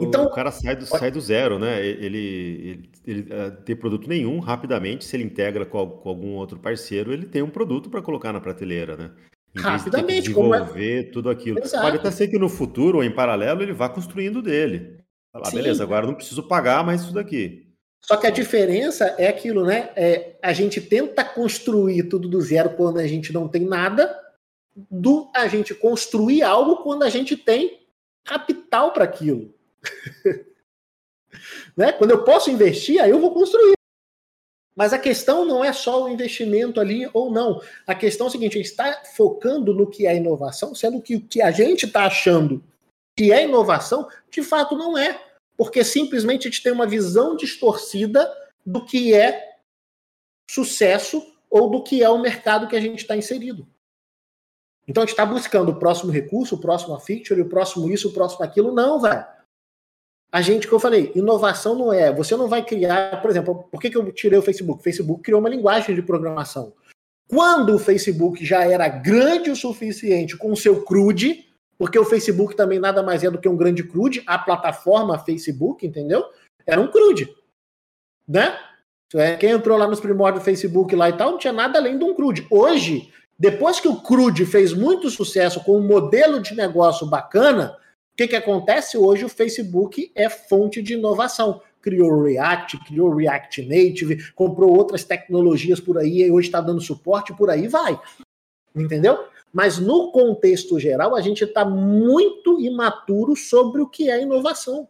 Então, o cara sai do, sai do zero, né? Ele, ele, ele, uh, tem produto nenhum, rapidamente, se ele integra com, com algum outro parceiro, ele tem um produto para colocar na prateleira, né? Em rapidamente, de desenvolver é... tudo aquilo. Exato. Pode até ser que no futuro ou em paralelo ele vá construindo dele. Falar, beleza, agora não preciso pagar mais isso daqui. Só que a diferença é aquilo, né? É, a gente tenta construir tudo do zero quando a gente não tem nada, do a gente construir algo quando a gente tem capital para aquilo. né? Quando eu posso investir, aí eu vou construir. Mas a questão não é só o investimento ali ou não. A questão é a seguinte: está focando no que é inovação, sendo que o que a gente está achando que é inovação, de fato não é. Porque simplesmente a gente tem uma visão distorcida do que é sucesso ou do que é o mercado que a gente está inserido. Então a gente está buscando o próximo recurso, o próximo feature, o próximo isso, o próximo aquilo. Não, velho. A gente, que eu falei, inovação não é. Você não vai criar, por exemplo, por que, que eu tirei o Facebook? O Facebook criou uma linguagem de programação. Quando o Facebook já era grande o suficiente com o seu CRUD, porque o Facebook também nada mais é do que um grande CRUD, a plataforma Facebook, entendeu? Era um CRUD. Né? É, quem entrou lá nos primórdios do Facebook lá e tal, não tinha nada além de um CRUD. Hoje, depois que o CRUD fez muito sucesso com um modelo de negócio bacana, que, que acontece hoje? O Facebook é fonte de inovação. Criou React, criou React Native, comprou outras tecnologias por aí, e hoje está dando suporte, por aí vai. Entendeu? Mas no contexto geral, a gente está muito imaturo sobre o que é inovação.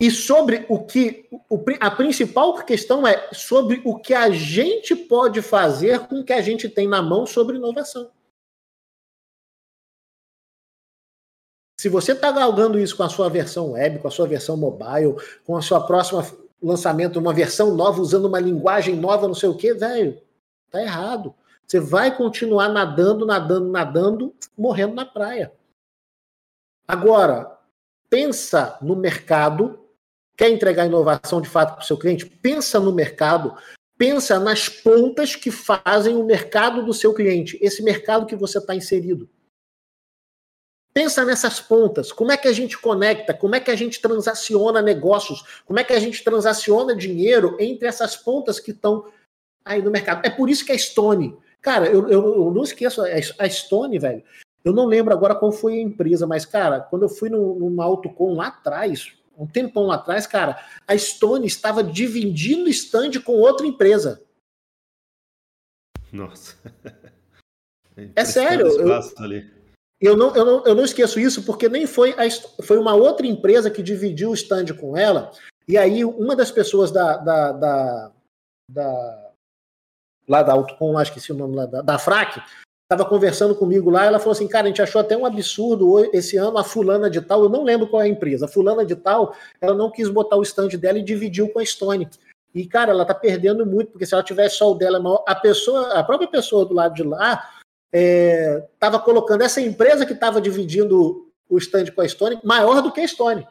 E sobre o que. A principal questão é sobre o que a gente pode fazer com o que a gente tem na mão sobre inovação. Se você está galgando isso com a sua versão web, com a sua versão mobile, com a sua próxima lançamento, uma versão nova, usando uma linguagem nova, não sei o que, velho, tá errado. Você vai continuar nadando, nadando, nadando, morrendo na praia. Agora, pensa no mercado, quer entregar inovação de fato para o seu cliente? Pensa no mercado, pensa nas pontas que fazem o mercado do seu cliente, esse mercado que você está inserido. Pensa nessas pontas, como é que a gente conecta, como é que a gente transaciona negócios, como é que a gente transaciona dinheiro entre essas pontas que estão aí no mercado. É por isso que a Stone, cara, eu, eu, eu não esqueço, a Stone, velho, eu não lembro agora qual foi a empresa, mas, cara, quando eu fui no, numa AutoCon lá atrás, um tempão lá atrás, cara, a Stone estava dividindo stand com outra empresa. Nossa. É, é sério. Eu, ali. Eu não, eu, não, eu não esqueço isso porque nem foi, a, foi uma outra empresa que dividiu o stand com ela. E aí, uma das pessoas da. da, da, da lá da Autocom, acho que esqueci o nome lá, da, da FRAC, estava conversando comigo lá. Ela falou assim: Cara, a gente achou até um absurdo esse ano a Fulana de Tal. Eu não lembro qual é a empresa. A Fulana de Tal, ela não quis botar o stand dela e dividiu com a Stone. E, cara, ela tá perdendo muito, porque se ela tivesse só o dela a pessoa, a própria pessoa do lado de lá estava é, colocando essa empresa que estava dividindo o stand com a Stone maior do que a Stone.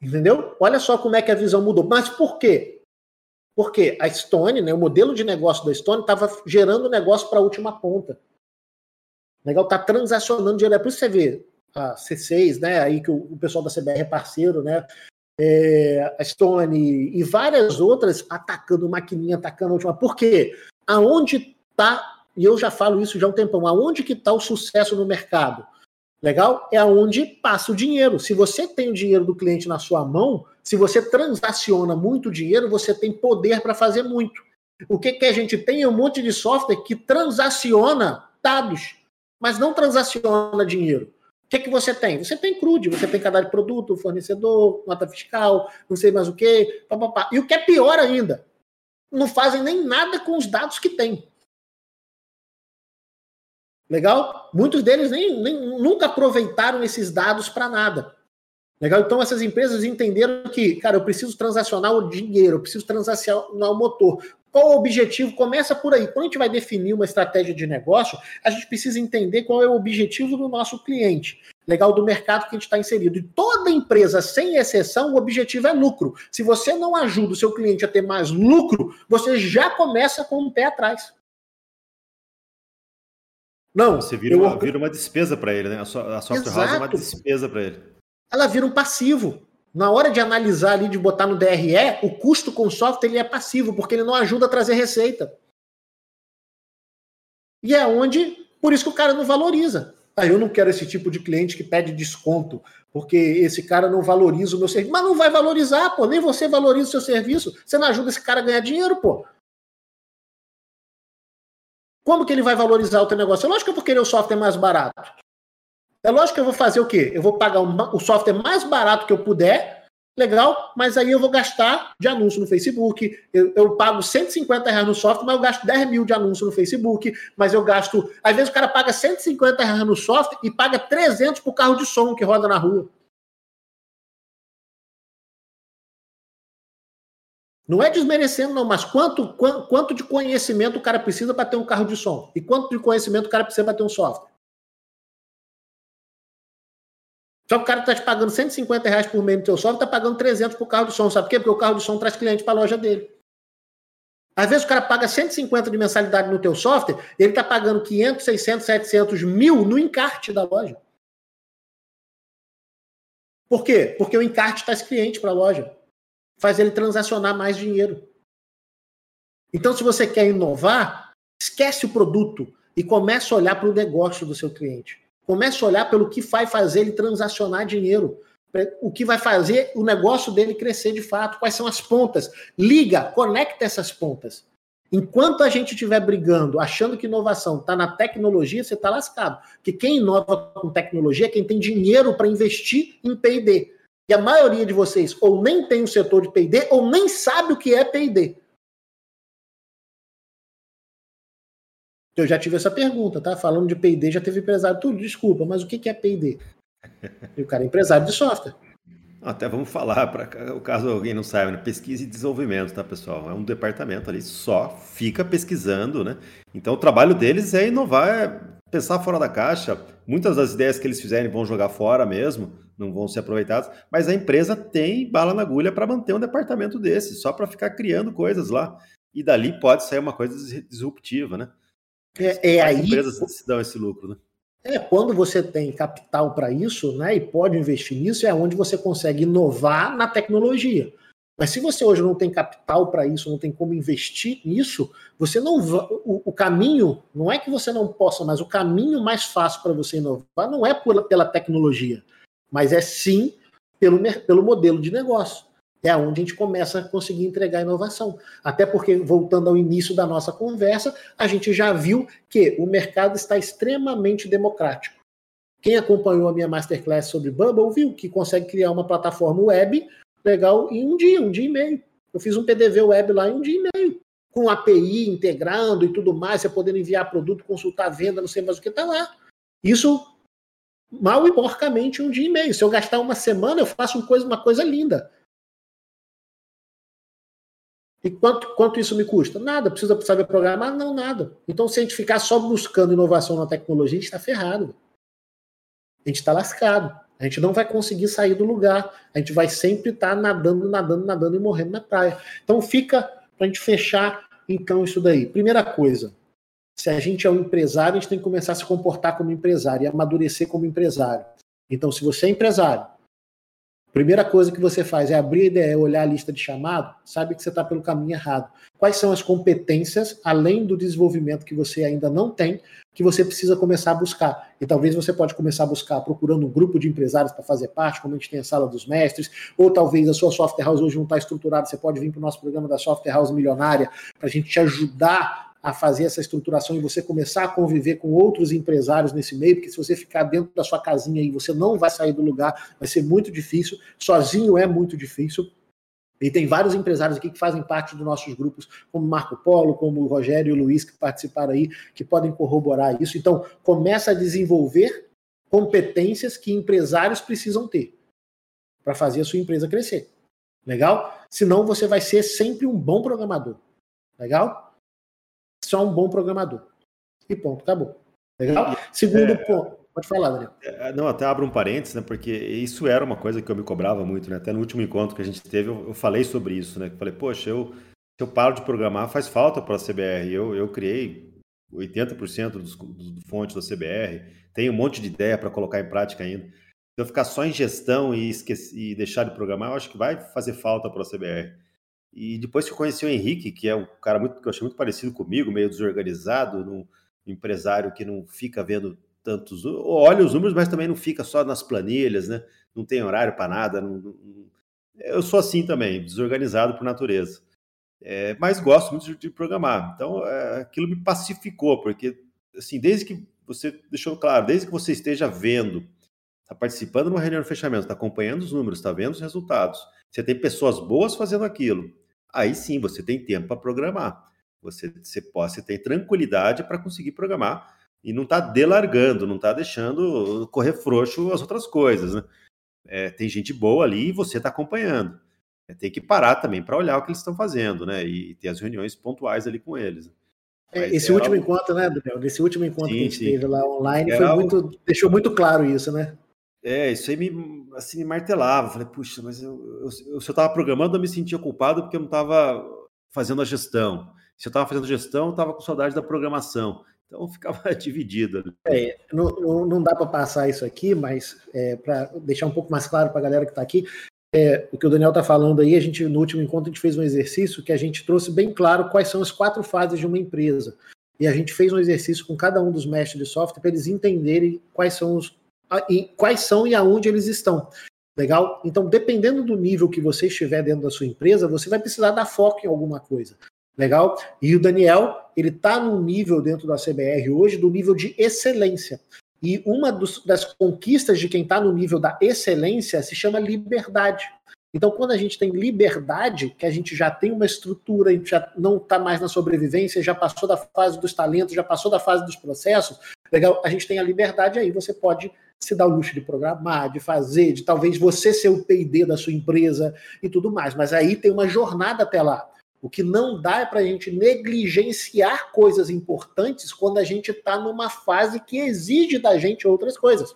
Entendeu? Olha só como é que a visão mudou. Mas por quê? Porque a Stone, né, o modelo de negócio da Stone, estava gerando negócio para a última ponta. Legal, tá transacionando dinheiro. É por isso que você vê a C6, né? Aí que o, o pessoal da CBR é parceiro, né? É, a Stone e várias outras atacando maquininha, atacando a última. Por quê? Aonde tá, e eu já falo isso já há um tempão, aonde que tá o sucesso no mercado? Legal? É aonde passa o dinheiro. Se você tem o dinheiro do cliente na sua mão, se você transaciona muito dinheiro, você tem poder para fazer muito. O que, que a gente tem é um monte de software que transaciona dados, mas não transaciona dinheiro. O que, que você tem? Você tem CRUD, você tem cadastro de produto, fornecedor, nota fiscal, não sei mais o papapá. E o que é pior ainda, não fazem nem nada com os dados que tem. Legal? Muitos deles nem, nem nunca aproveitaram esses dados para nada. Legal? Então essas empresas entenderam que, cara, eu preciso transacionar o dinheiro, eu preciso transacionar o motor. Qual o objetivo? Começa por aí. Quando a gente vai definir uma estratégia de negócio, a gente precisa entender qual é o objetivo do nosso cliente. Legal do mercado que a gente está inserido. E toda empresa, sem exceção, o objetivo é lucro. Se você não ajuda o seu cliente a ter mais lucro, você já começa com o um pé atrás. Não. Você vira, uma, vira uma despesa para ele, né? A, software Exato. house é uma despesa para ele. Ela vira um passivo. Na hora de analisar ali, de botar no DRE, o custo com o software ele é passivo, porque ele não ajuda a trazer receita. E é onde, por isso que o cara não valoriza. Ah, eu não quero esse tipo de cliente que pede desconto, porque esse cara não valoriza o meu serviço. Mas não vai valorizar, pô. Nem você valoriza o seu serviço. Você não ajuda esse cara a ganhar dinheiro, pô. Como que ele vai valorizar o teu negócio? É lógico que eu vou querer o software mais barato. É lógico que eu vou fazer o quê? Eu vou pagar o software mais barato que eu puder, legal, mas aí eu vou gastar de anúncio no Facebook. Eu, eu, pago 150 reais no software, mas eu gasto 10 mil de anúncio no Facebook. Mas eu gasto. Às vezes o cara paga 150 reais no software e paga 300 pro carro de som que roda na rua. Não é desmerecendo, não, mas quanto, quanto, quanto de conhecimento o cara precisa para ter um carro de som? E quanto de conhecimento o cara precisa para ter um software? Só que o cara está te pagando 150 reais por mês no teu software, está pagando 300 por carro de som. Sabe por quê? Porque o carro de som traz cliente para a loja dele. Às vezes o cara paga 150 de mensalidade no teu software, ele está pagando 500, 600, 700 mil no encarte da loja. Por quê? Porque o encarte traz cliente para a loja faz ele transacionar mais dinheiro. Então, se você quer inovar, esquece o produto e comece a olhar para o negócio do seu cliente. Comece a olhar pelo que vai fazer ele transacionar dinheiro. O que vai fazer o negócio dele crescer de fato. Quais são as pontas? Liga, conecta essas pontas. Enquanto a gente estiver brigando, achando que inovação está na tecnologia, você está lascado. Porque quem inova com tecnologia é quem tem dinheiro para investir em PD. E a maioria de vocês ou nem tem o setor de P&D ou nem sabe o que é P&D. Eu já tive essa pergunta, tá? Falando de P&D, já teve empresário. Tudo, desculpa, mas o que é P&D? E o cara é empresário de software. Até vamos falar, para o caso alguém não saiba, né? pesquisa e desenvolvimento, tá, pessoal? É um departamento ali, só fica pesquisando, né? Então o trabalho deles é inovar, é pensar fora da caixa. Muitas das ideias que eles fizerem vão jogar fora mesmo, não vão ser aproveitadas, mas a empresa tem bala na agulha para manter um departamento desse, só para ficar criando coisas lá. E dali pode sair uma coisa disruptiva, né? É, é aí. As empresas se dão esse lucro, né? É, quando você tem capital para isso, né, e pode investir nisso, é onde você consegue inovar na tecnologia. Mas se você hoje não tem capital para isso, não tem como investir nisso, você não o, o, caminho não é que você não possa, mas o caminho mais fácil para você inovar não é por, pela tecnologia, mas é sim pelo, pelo modelo de negócio. É onde a gente começa a conseguir entregar inovação. Até porque, voltando ao início da nossa conversa, a gente já viu que o mercado está extremamente democrático. Quem acompanhou a minha masterclass sobre Bubble viu que consegue criar uma plataforma web legal em um dia, um dia e meio. Eu fiz um PDV web lá em um dia e meio, com API integrando e tudo mais, você podendo enviar produto, consultar venda, não sei mais o que está lá. Isso mal e porcamente um dia e meio. Se eu gastar uma semana, eu faço uma coisa, uma coisa linda. E quanto, quanto isso me custa? Nada. Precisa saber programar? Não, nada. Então, se a gente ficar só buscando inovação na tecnologia, a gente está ferrado. A gente está lascado. A gente não vai conseguir sair do lugar. A gente vai sempre estar tá nadando, nadando, nadando e morrendo na praia. Então, fica para a gente fechar, então, isso daí. Primeira coisa, se a gente é um empresário, a gente tem que começar a se comportar como empresário e amadurecer como empresário. Então, se você é empresário, Primeira coisa que você faz é abrir a ideia, olhar a lista de chamado, sabe que você está pelo caminho errado. Quais são as competências, além do desenvolvimento que você ainda não tem, que você precisa começar a buscar? E talvez você pode começar a buscar procurando um grupo de empresários para fazer parte, como a gente tem a sala dos mestres, ou talvez a sua software house hoje não está estruturada, você pode vir para o nosso programa da software house milionária para a gente te ajudar a fazer essa estruturação e você começar a conviver com outros empresários nesse meio, porque se você ficar dentro da sua casinha aí, você não vai sair do lugar, vai ser muito difícil, sozinho é muito difícil. E tem vários empresários aqui que fazem parte dos nossos grupos, como Marco Polo, como o Rogério e o Luiz, que participaram aí, que podem corroborar isso. Então, começa a desenvolver competências que empresários precisam ter para fazer a sua empresa crescer. Legal? Senão você vai ser sempre um bom programador. Legal? Só um bom programador. E ponto, acabou. Legal? Segundo é, ponto. Pode falar, Daniel. É, não, até abro um parênteses, né? Porque isso era uma coisa que eu me cobrava muito, né? Até no último encontro que a gente teve, eu, eu falei sobre isso, né? Eu falei, poxa, eu, se eu paro de programar, faz falta para a CBR. Eu, eu criei 80% dos, dos fontes da CBR, tenho um monte de ideia para colocar em prática ainda. Se eu ficar só em gestão e, esquecer, e deixar de programar, eu acho que vai fazer falta para a CBR. E depois que eu conheci o Henrique, que é um cara muito, que eu achei muito parecido comigo, meio desorganizado, um empresário que não fica vendo tantos. Olha os números, mas também não fica só nas planilhas, né? Não tem horário para nada. Não, não... Eu sou assim também, desorganizado por natureza. É, mas gosto muito de, programar. Então, é, aquilo me pacificou, porque, assim, desde que você deixou claro, desde que você esteja vendo, está participando de uma reunião de fechamento, está acompanhando os números, está vendo os resultados, você tem pessoas boas fazendo aquilo, aí sim você tem tempo para programar. Você, você, pode, você tem tranquilidade para conseguir programar e não está delargando, não está deixando correr frouxo as outras coisas. Né? É, tem gente boa ali e você está acompanhando. É, tem que parar também para olhar o que eles estão fazendo, né? E ter as reuniões pontuais ali com eles. É, esse último algo... encontro, né, Daniel? Nesse último encontro sim, que a gente sim. teve lá online, foi algo... muito, deixou muito claro isso, né? É, isso aí me, assim, me martelava. Falei, puxa, mas eu, eu, se eu estava programando, eu me sentia culpado porque eu não estava fazendo a gestão. Se eu estava fazendo gestão, eu estava com saudade da programação. Então ficava dividido. É, não, não, não, dá para passar isso aqui, mas é, para deixar um pouco mais claro para a galera que está aqui, é, o que o Daniel está falando aí, a gente no último encontro a gente fez um exercício que a gente trouxe bem claro quais são as quatro fases de uma empresa. E a gente fez um exercício com cada um dos mestres de software para eles entenderem quais são os e quais são e aonde eles estão. Legal? Então, dependendo do nível que você estiver dentro da sua empresa, você vai precisar dar foco em alguma coisa. Legal? E o Daniel, ele está num nível dentro da CBR hoje do nível de excelência. E uma dos, das conquistas de quem está no nível da excelência se chama liberdade. Então, quando a gente tem liberdade, que a gente já tem uma estrutura, a gente já não está mais na sobrevivência, já passou da fase dos talentos, já passou da fase dos processos, legal? A gente tem a liberdade aí, você pode se dar o luxo de programar, de fazer, de talvez você ser o PD da sua empresa e tudo mais. Mas aí tem uma jornada até lá. O que não dá é para a gente negligenciar coisas importantes quando a gente está numa fase que exige da gente outras coisas.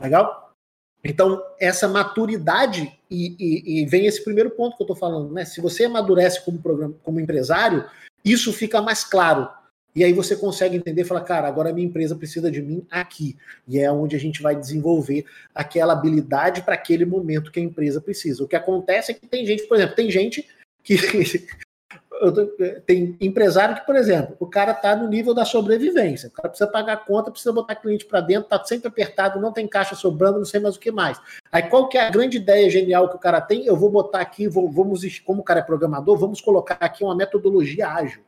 Legal? Então, essa maturidade, e, e, e vem esse primeiro ponto que eu estou falando, né? Se você amadurece como, como empresário, isso fica mais claro e aí você consegue entender falar, cara, agora a minha empresa precisa de mim aqui. E é onde a gente vai desenvolver aquela habilidade para aquele momento que a empresa precisa. O que acontece é que tem gente, por exemplo, tem gente que. tem empresário que, por exemplo, o cara está no nível da sobrevivência. O cara precisa pagar a conta, precisa botar cliente para dentro, está sempre apertado, não tem caixa sobrando, não sei mais o que mais. Aí qual que é a grande ideia genial que o cara tem? Eu vou botar aqui, vou, vamos, como o cara é programador, vamos colocar aqui uma metodologia ágil.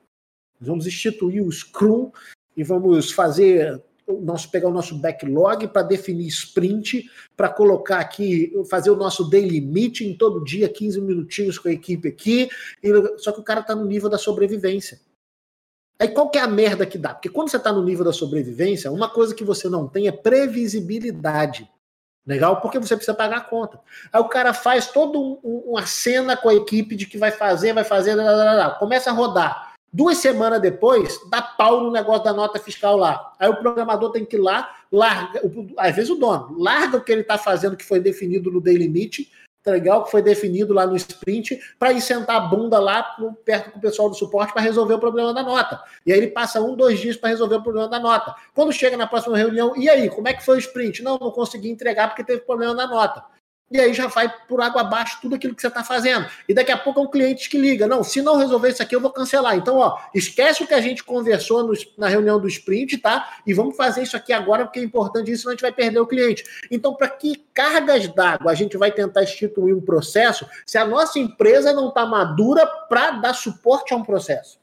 Vamos instituir o Scrum e vamos fazer nosso pegar o nosso backlog para definir sprint, para colocar aqui, fazer o nosso daily meeting todo dia, 15 minutinhos com a equipe aqui, e, só que o cara está no nível da sobrevivência. Aí qual que é a merda que dá? Porque quando você está no nível da sobrevivência, uma coisa que você não tem é previsibilidade. Legal? Porque você precisa pagar a conta. Aí o cara faz toda um, uma cena com a equipe de que vai fazer, vai fazer, lá, lá, lá, começa a rodar. Duas semanas depois, dá pau no negócio da nota fiscal lá. Aí o programador tem que ir lá, larga, às vezes o dono, larga o que ele está fazendo, que foi definido no day limit, tá legal? Que foi definido lá no sprint, para ir sentar a bunda lá perto com o pessoal do suporte para resolver o problema da nota. E aí ele passa um, dois dias para resolver o problema da nota. Quando chega na próxima reunião, e aí, como é que foi o sprint? Não, não consegui entregar porque teve problema na nota. E aí já vai por água abaixo tudo aquilo que você está fazendo. E daqui a pouco é um cliente que liga. Não, se não resolver isso aqui, eu vou cancelar. Então, ó, esquece o que a gente conversou no, na reunião do sprint, tá? E vamos fazer isso aqui agora, porque é importante isso, senão a gente vai perder o cliente. Então, para que cargas d'água a gente vai tentar instituir um processo se a nossa empresa não está madura para dar suporte a um processo?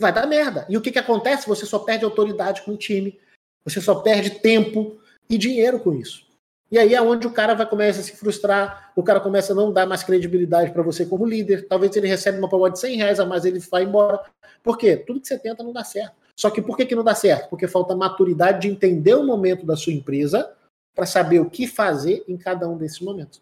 Vai dar merda. E o que, que acontece? Você só perde autoridade com o time, você só perde tempo e dinheiro com isso. E aí é onde o cara vai começar a se frustrar, o cara começa a não dar mais credibilidade para você como líder. Talvez ele receba uma prova de 100 reais a mais, ele vai embora. Por quê? Tudo que você tenta não dá certo. Só que por que, que não dá certo? Porque falta maturidade de entender o momento da sua empresa para saber o que fazer em cada um desses momentos.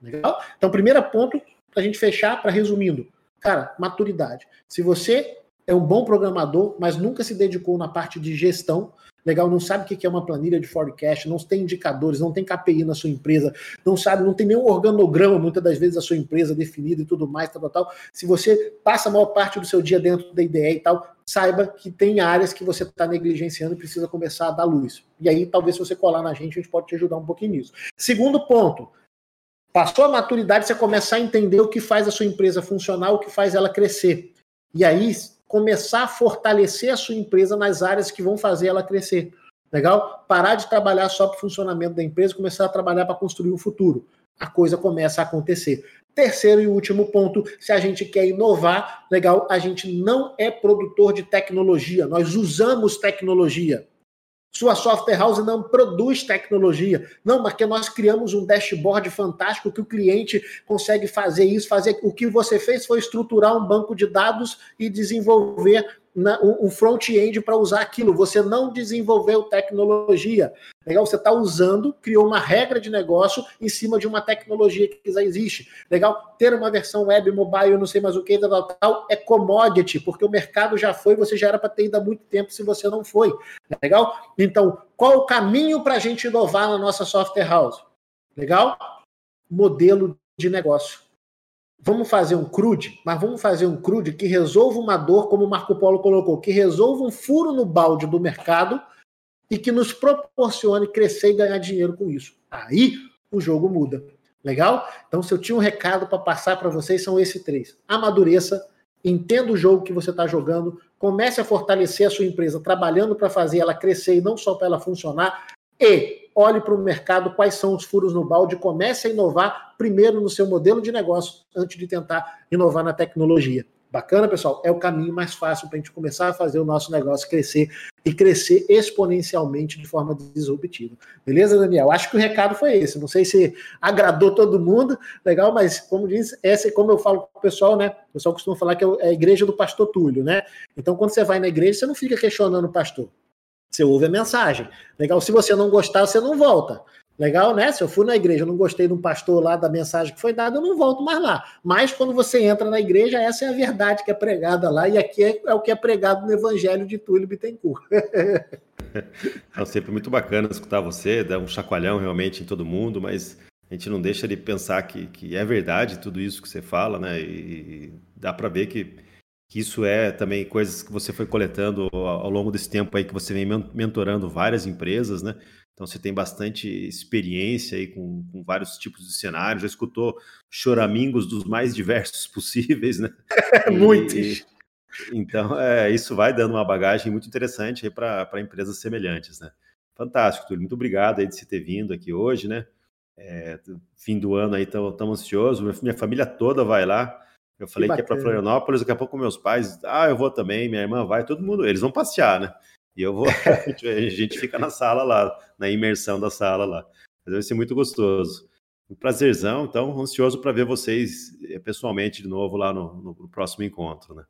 Legal? Então, primeiro ponto, para a gente fechar, para resumindo. Cara, maturidade. Se você é um bom programador, mas nunca se dedicou na parte de gestão, legal, não sabe o que é uma planilha de forecast, não tem indicadores, não tem KPI na sua empresa, não sabe, não tem nenhum organograma, muitas das vezes, da sua empresa definido e tudo mais, tal, tal, tal. Se você passa a maior parte do seu dia dentro da IDE e tal, saiba que tem áreas que você está negligenciando e precisa começar a dar luz. E aí, talvez, se você colar na gente, a gente pode te ajudar um pouquinho nisso. Segundo ponto, passou a maturidade, você começar a entender o que faz a sua empresa funcionar, o que faz ela crescer. E aí, começar a fortalecer a sua empresa nas áreas que vão fazer ela crescer. Legal? Parar de trabalhar só para o funcionamento da empresa, começar a trabalhar para construir o futuro. A coisa começa a acontecer. Terceiro e último ponto, se a gente quer inovar, legal, a gente não é produtor de tecnologia, nós usamos tecnologia. Sua software house não produz tecnologia. Não, porque nós criamos um dashboard fantástico que o cliente consegue fazer isso, fazer. O que você fez foi estruturar um banco de dados e desenvolver um front-end para usar aquilo. Você não desenvolveu tecnologia. Legal? Você está usando, criou uma regra de negócio em cima de uma tecnologia que já existe. Legal? Ter uma versão web, mobile, não sei mais o que, tal, tal, é commodity, porque o mercado já foi, você já era para ter ido há muito tempo se você não foi. Legal? Então, qual o caminho para a gente inovar na nossa software house? Legal? Modelo de negócio. Vamos fazer um crude, mas vamos fazer um crude que resolva uma dor, como o Marco Polo colocou, que resolva um furo no balde do mercado e que nos proporcione crescer e ganhar dinheiro com isso. Aí o jogo muda. Legal? Então, se eu tinha um recado para passar para vocês, são esses três: amadureça, entenda o jogo que você está jogando, comece a fortalecer a sua empresa, trabalhando para fazer ela crescer e não só para ela funcionar, e olhe para o mercado, quais são os furos no balde, comece a inovar primeiro no seu modelo de negócio, antes de tentar inovar na tecnologia. Bacana, pessoal? É o caminho mais fácil para a gente começar a fazer o nosso negócio crescer e crescer exponencialmente de forma disruptiva. Beleza, Daniel? Acho que o recado foi esse. Não sei se agradou todo mundo, legal, mas como diz, essa, como eu falo com o pessoal, né? O pessoal costuma falar que é a igreja do pastor Túlio, né? Então, quando você vai na igreja, você não fica questionando o pastor. Você ouve a mensagem. Legal? Se você não gostar, você não volta. Legal, né? Se eu fui na igreja, eu não gostei do pastor lá da mensagem que foi dada, eu não volto mais lá. Mas quando você entra na igreja, essa é a verdade que é pregada lá, e aqui é, é o que é pregado no Evangelho de Túlio Bittencourt. é sempre muito bacana escutar você, dar um chacoalhão realmente em todo mundo, mas a gente não deixa de pensar que, que é verdade tudo isso que você fala, né? E dá para ver que que isso é também coisas que você foi coletando ao longo desse tempo aí que você vem mentorando várias empresas, né? Então você tem bastante experiência aí com, com vários tipos de cenários, já escutou choramingos dos mais diversos possíveis, né? Muitos. Então, é, isso vai dando uma bagagem muito interessante aí para empresas semelhantes, né? Fantástico, Túlio. Muito obrigado aí de você ter vindo aqui hoje, né? É, fim do ano aí, tão, tão ansioso. Minha família toda vai lá. Eu falei que, que é para Florianópolis, daqui a pouco meus pais, ah, eu vou também, minha irmã vai, todo mundo, eles vão passear, né? E eu vou, a gente fica na sala lá, na imersão da sala lá. Mas vai ser muito gostoso. Um prazerzão, então, ansioso para ver vocês eh, pessoalmente de novo lá no, no próximo encontro, né?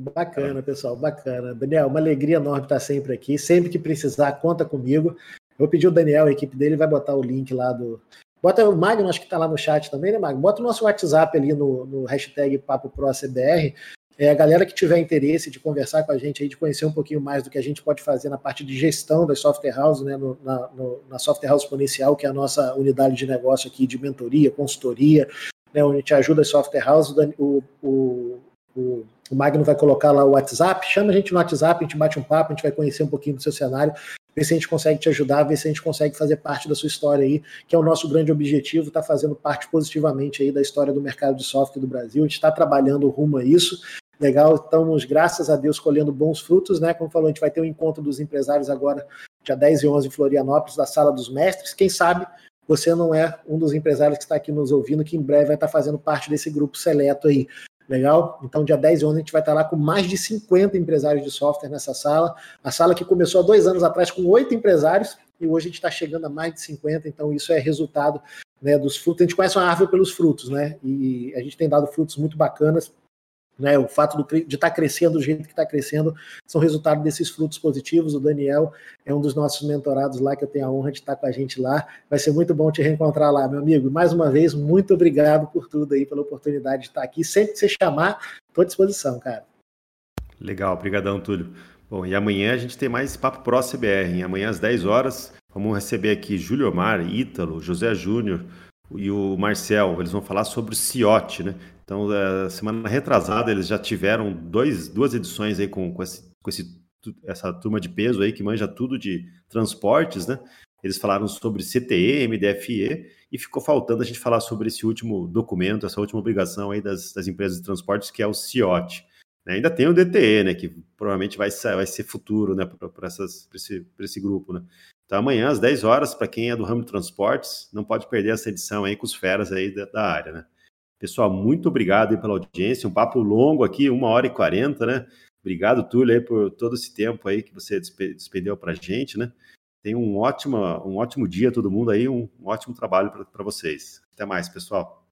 Bacana, pessoal, bacana. Daniel, uma alegria enorme estar sempre aqui. Sempre que precisar, conta comigo. vou pedir o Daniel, a equipe dele, vai botar o link lá do. Bota o Magno, acho que está lá no chat também, né, Magno? Bota o nosso WhatsApp ali no, no hashtag PapoProCBR. É, a galera que tiver interesse de conversar com a gente aí, de conhecer um pouquinho mais do que a gente pode fazer na parte de gestão das software houses, né, no, na, no, na software house exponencial, que é a nossa unidade de negócio aqui de mentoria, consultoria, né, onde a gente ajuda as software houses, o, o, o, o Magno vai colocar lá o WhatsApp, chama a gente no WhatsApp, a gente bate um papo, a gente vai conhecer um pouquinho do seu cenário, ver se a gente consegue te ajudar, ver se a gente consegue fazer parte da sua história aí, que é o nosso grande objetivo, está fazendo parte positivamente aí da história do mercado de software do Brasil. A gente está trabalhando rumo a isso. Legal, estamos, graças a Deus, colhendo bons frutos, né? Como falou, a gente vai ter um encontro dos empresários agora, dia 10 e 11 em Florianópolis, da Sala dos Mestres. Quem sabe você não é um dos empresários que está aqui nos ouvindo, que em breve vai estar fazendo parte desse grupo seleto aí. Legal? Então, dia 10 e 11 a gente vai estar lá com mais de 50 empresários de software nessa sala. A sala que começou há dois anos atrás com oito empresários e hoje a gente está chegando a mais de 50, então isso é resultado né, dos frutos. A gente conhece uma árvore pelos frutos, né? E a gente tem dado frutos muito bacanas né, o fato de estar tá crescendo do jeito que está crescendo são resultado desses frutos positivos. O Daniel é um dos nossos mentorados lá, que eu tenho a honra de estar com a gente lá. Vai ser muito bom te reencontrar lá, meu amigo. Mais uma vez, muito obrigado por tudo aí, pela oportunidade de estar aqui. Sempre que você chamar, estou à disposição, cara. Legal, obrigadão, Túlio. Bom, e amanhã a gente tem mais Papo Pro CBR. Amanhã às 10 horas, vamos receber aqui Júlio Omar, Ítalo, José Júnior e o Marcel. Eles vão falar sobre o CIOT, né? Então, é, semana retrasada, eles já tiveram dois, duas edições aí com, com, esse, com esse, essa turma de peso aí que manja tudo de transportes, né? Eles falaram sobre CTE, MDFE, e ficou faltando a gente falar sobre esse último documento, essa última obrigação aí das, das empresas de transportes, que é o CIOT. Né? Ainda tem o DTE, né? Que provavelmente vai vai ser futuro, né? Para esse, esse grupo, né? Então, amanhã, às 10 horas, para quem é do ramo de transportes, não pode perder essa edição aí com os feras aí da, da área, né? Pessoal, muito obrigado pela audiência. Um papo longo aqui, uma hora e quarenta, né? Obrigado, Túlio, aí, por todo esse tempo aí que você despendeu para a gente, né? Tenha um ótimo, um ótimo dia todo mundo aí, um, um ótimo trabalho para vocês. Até mais, pessoal.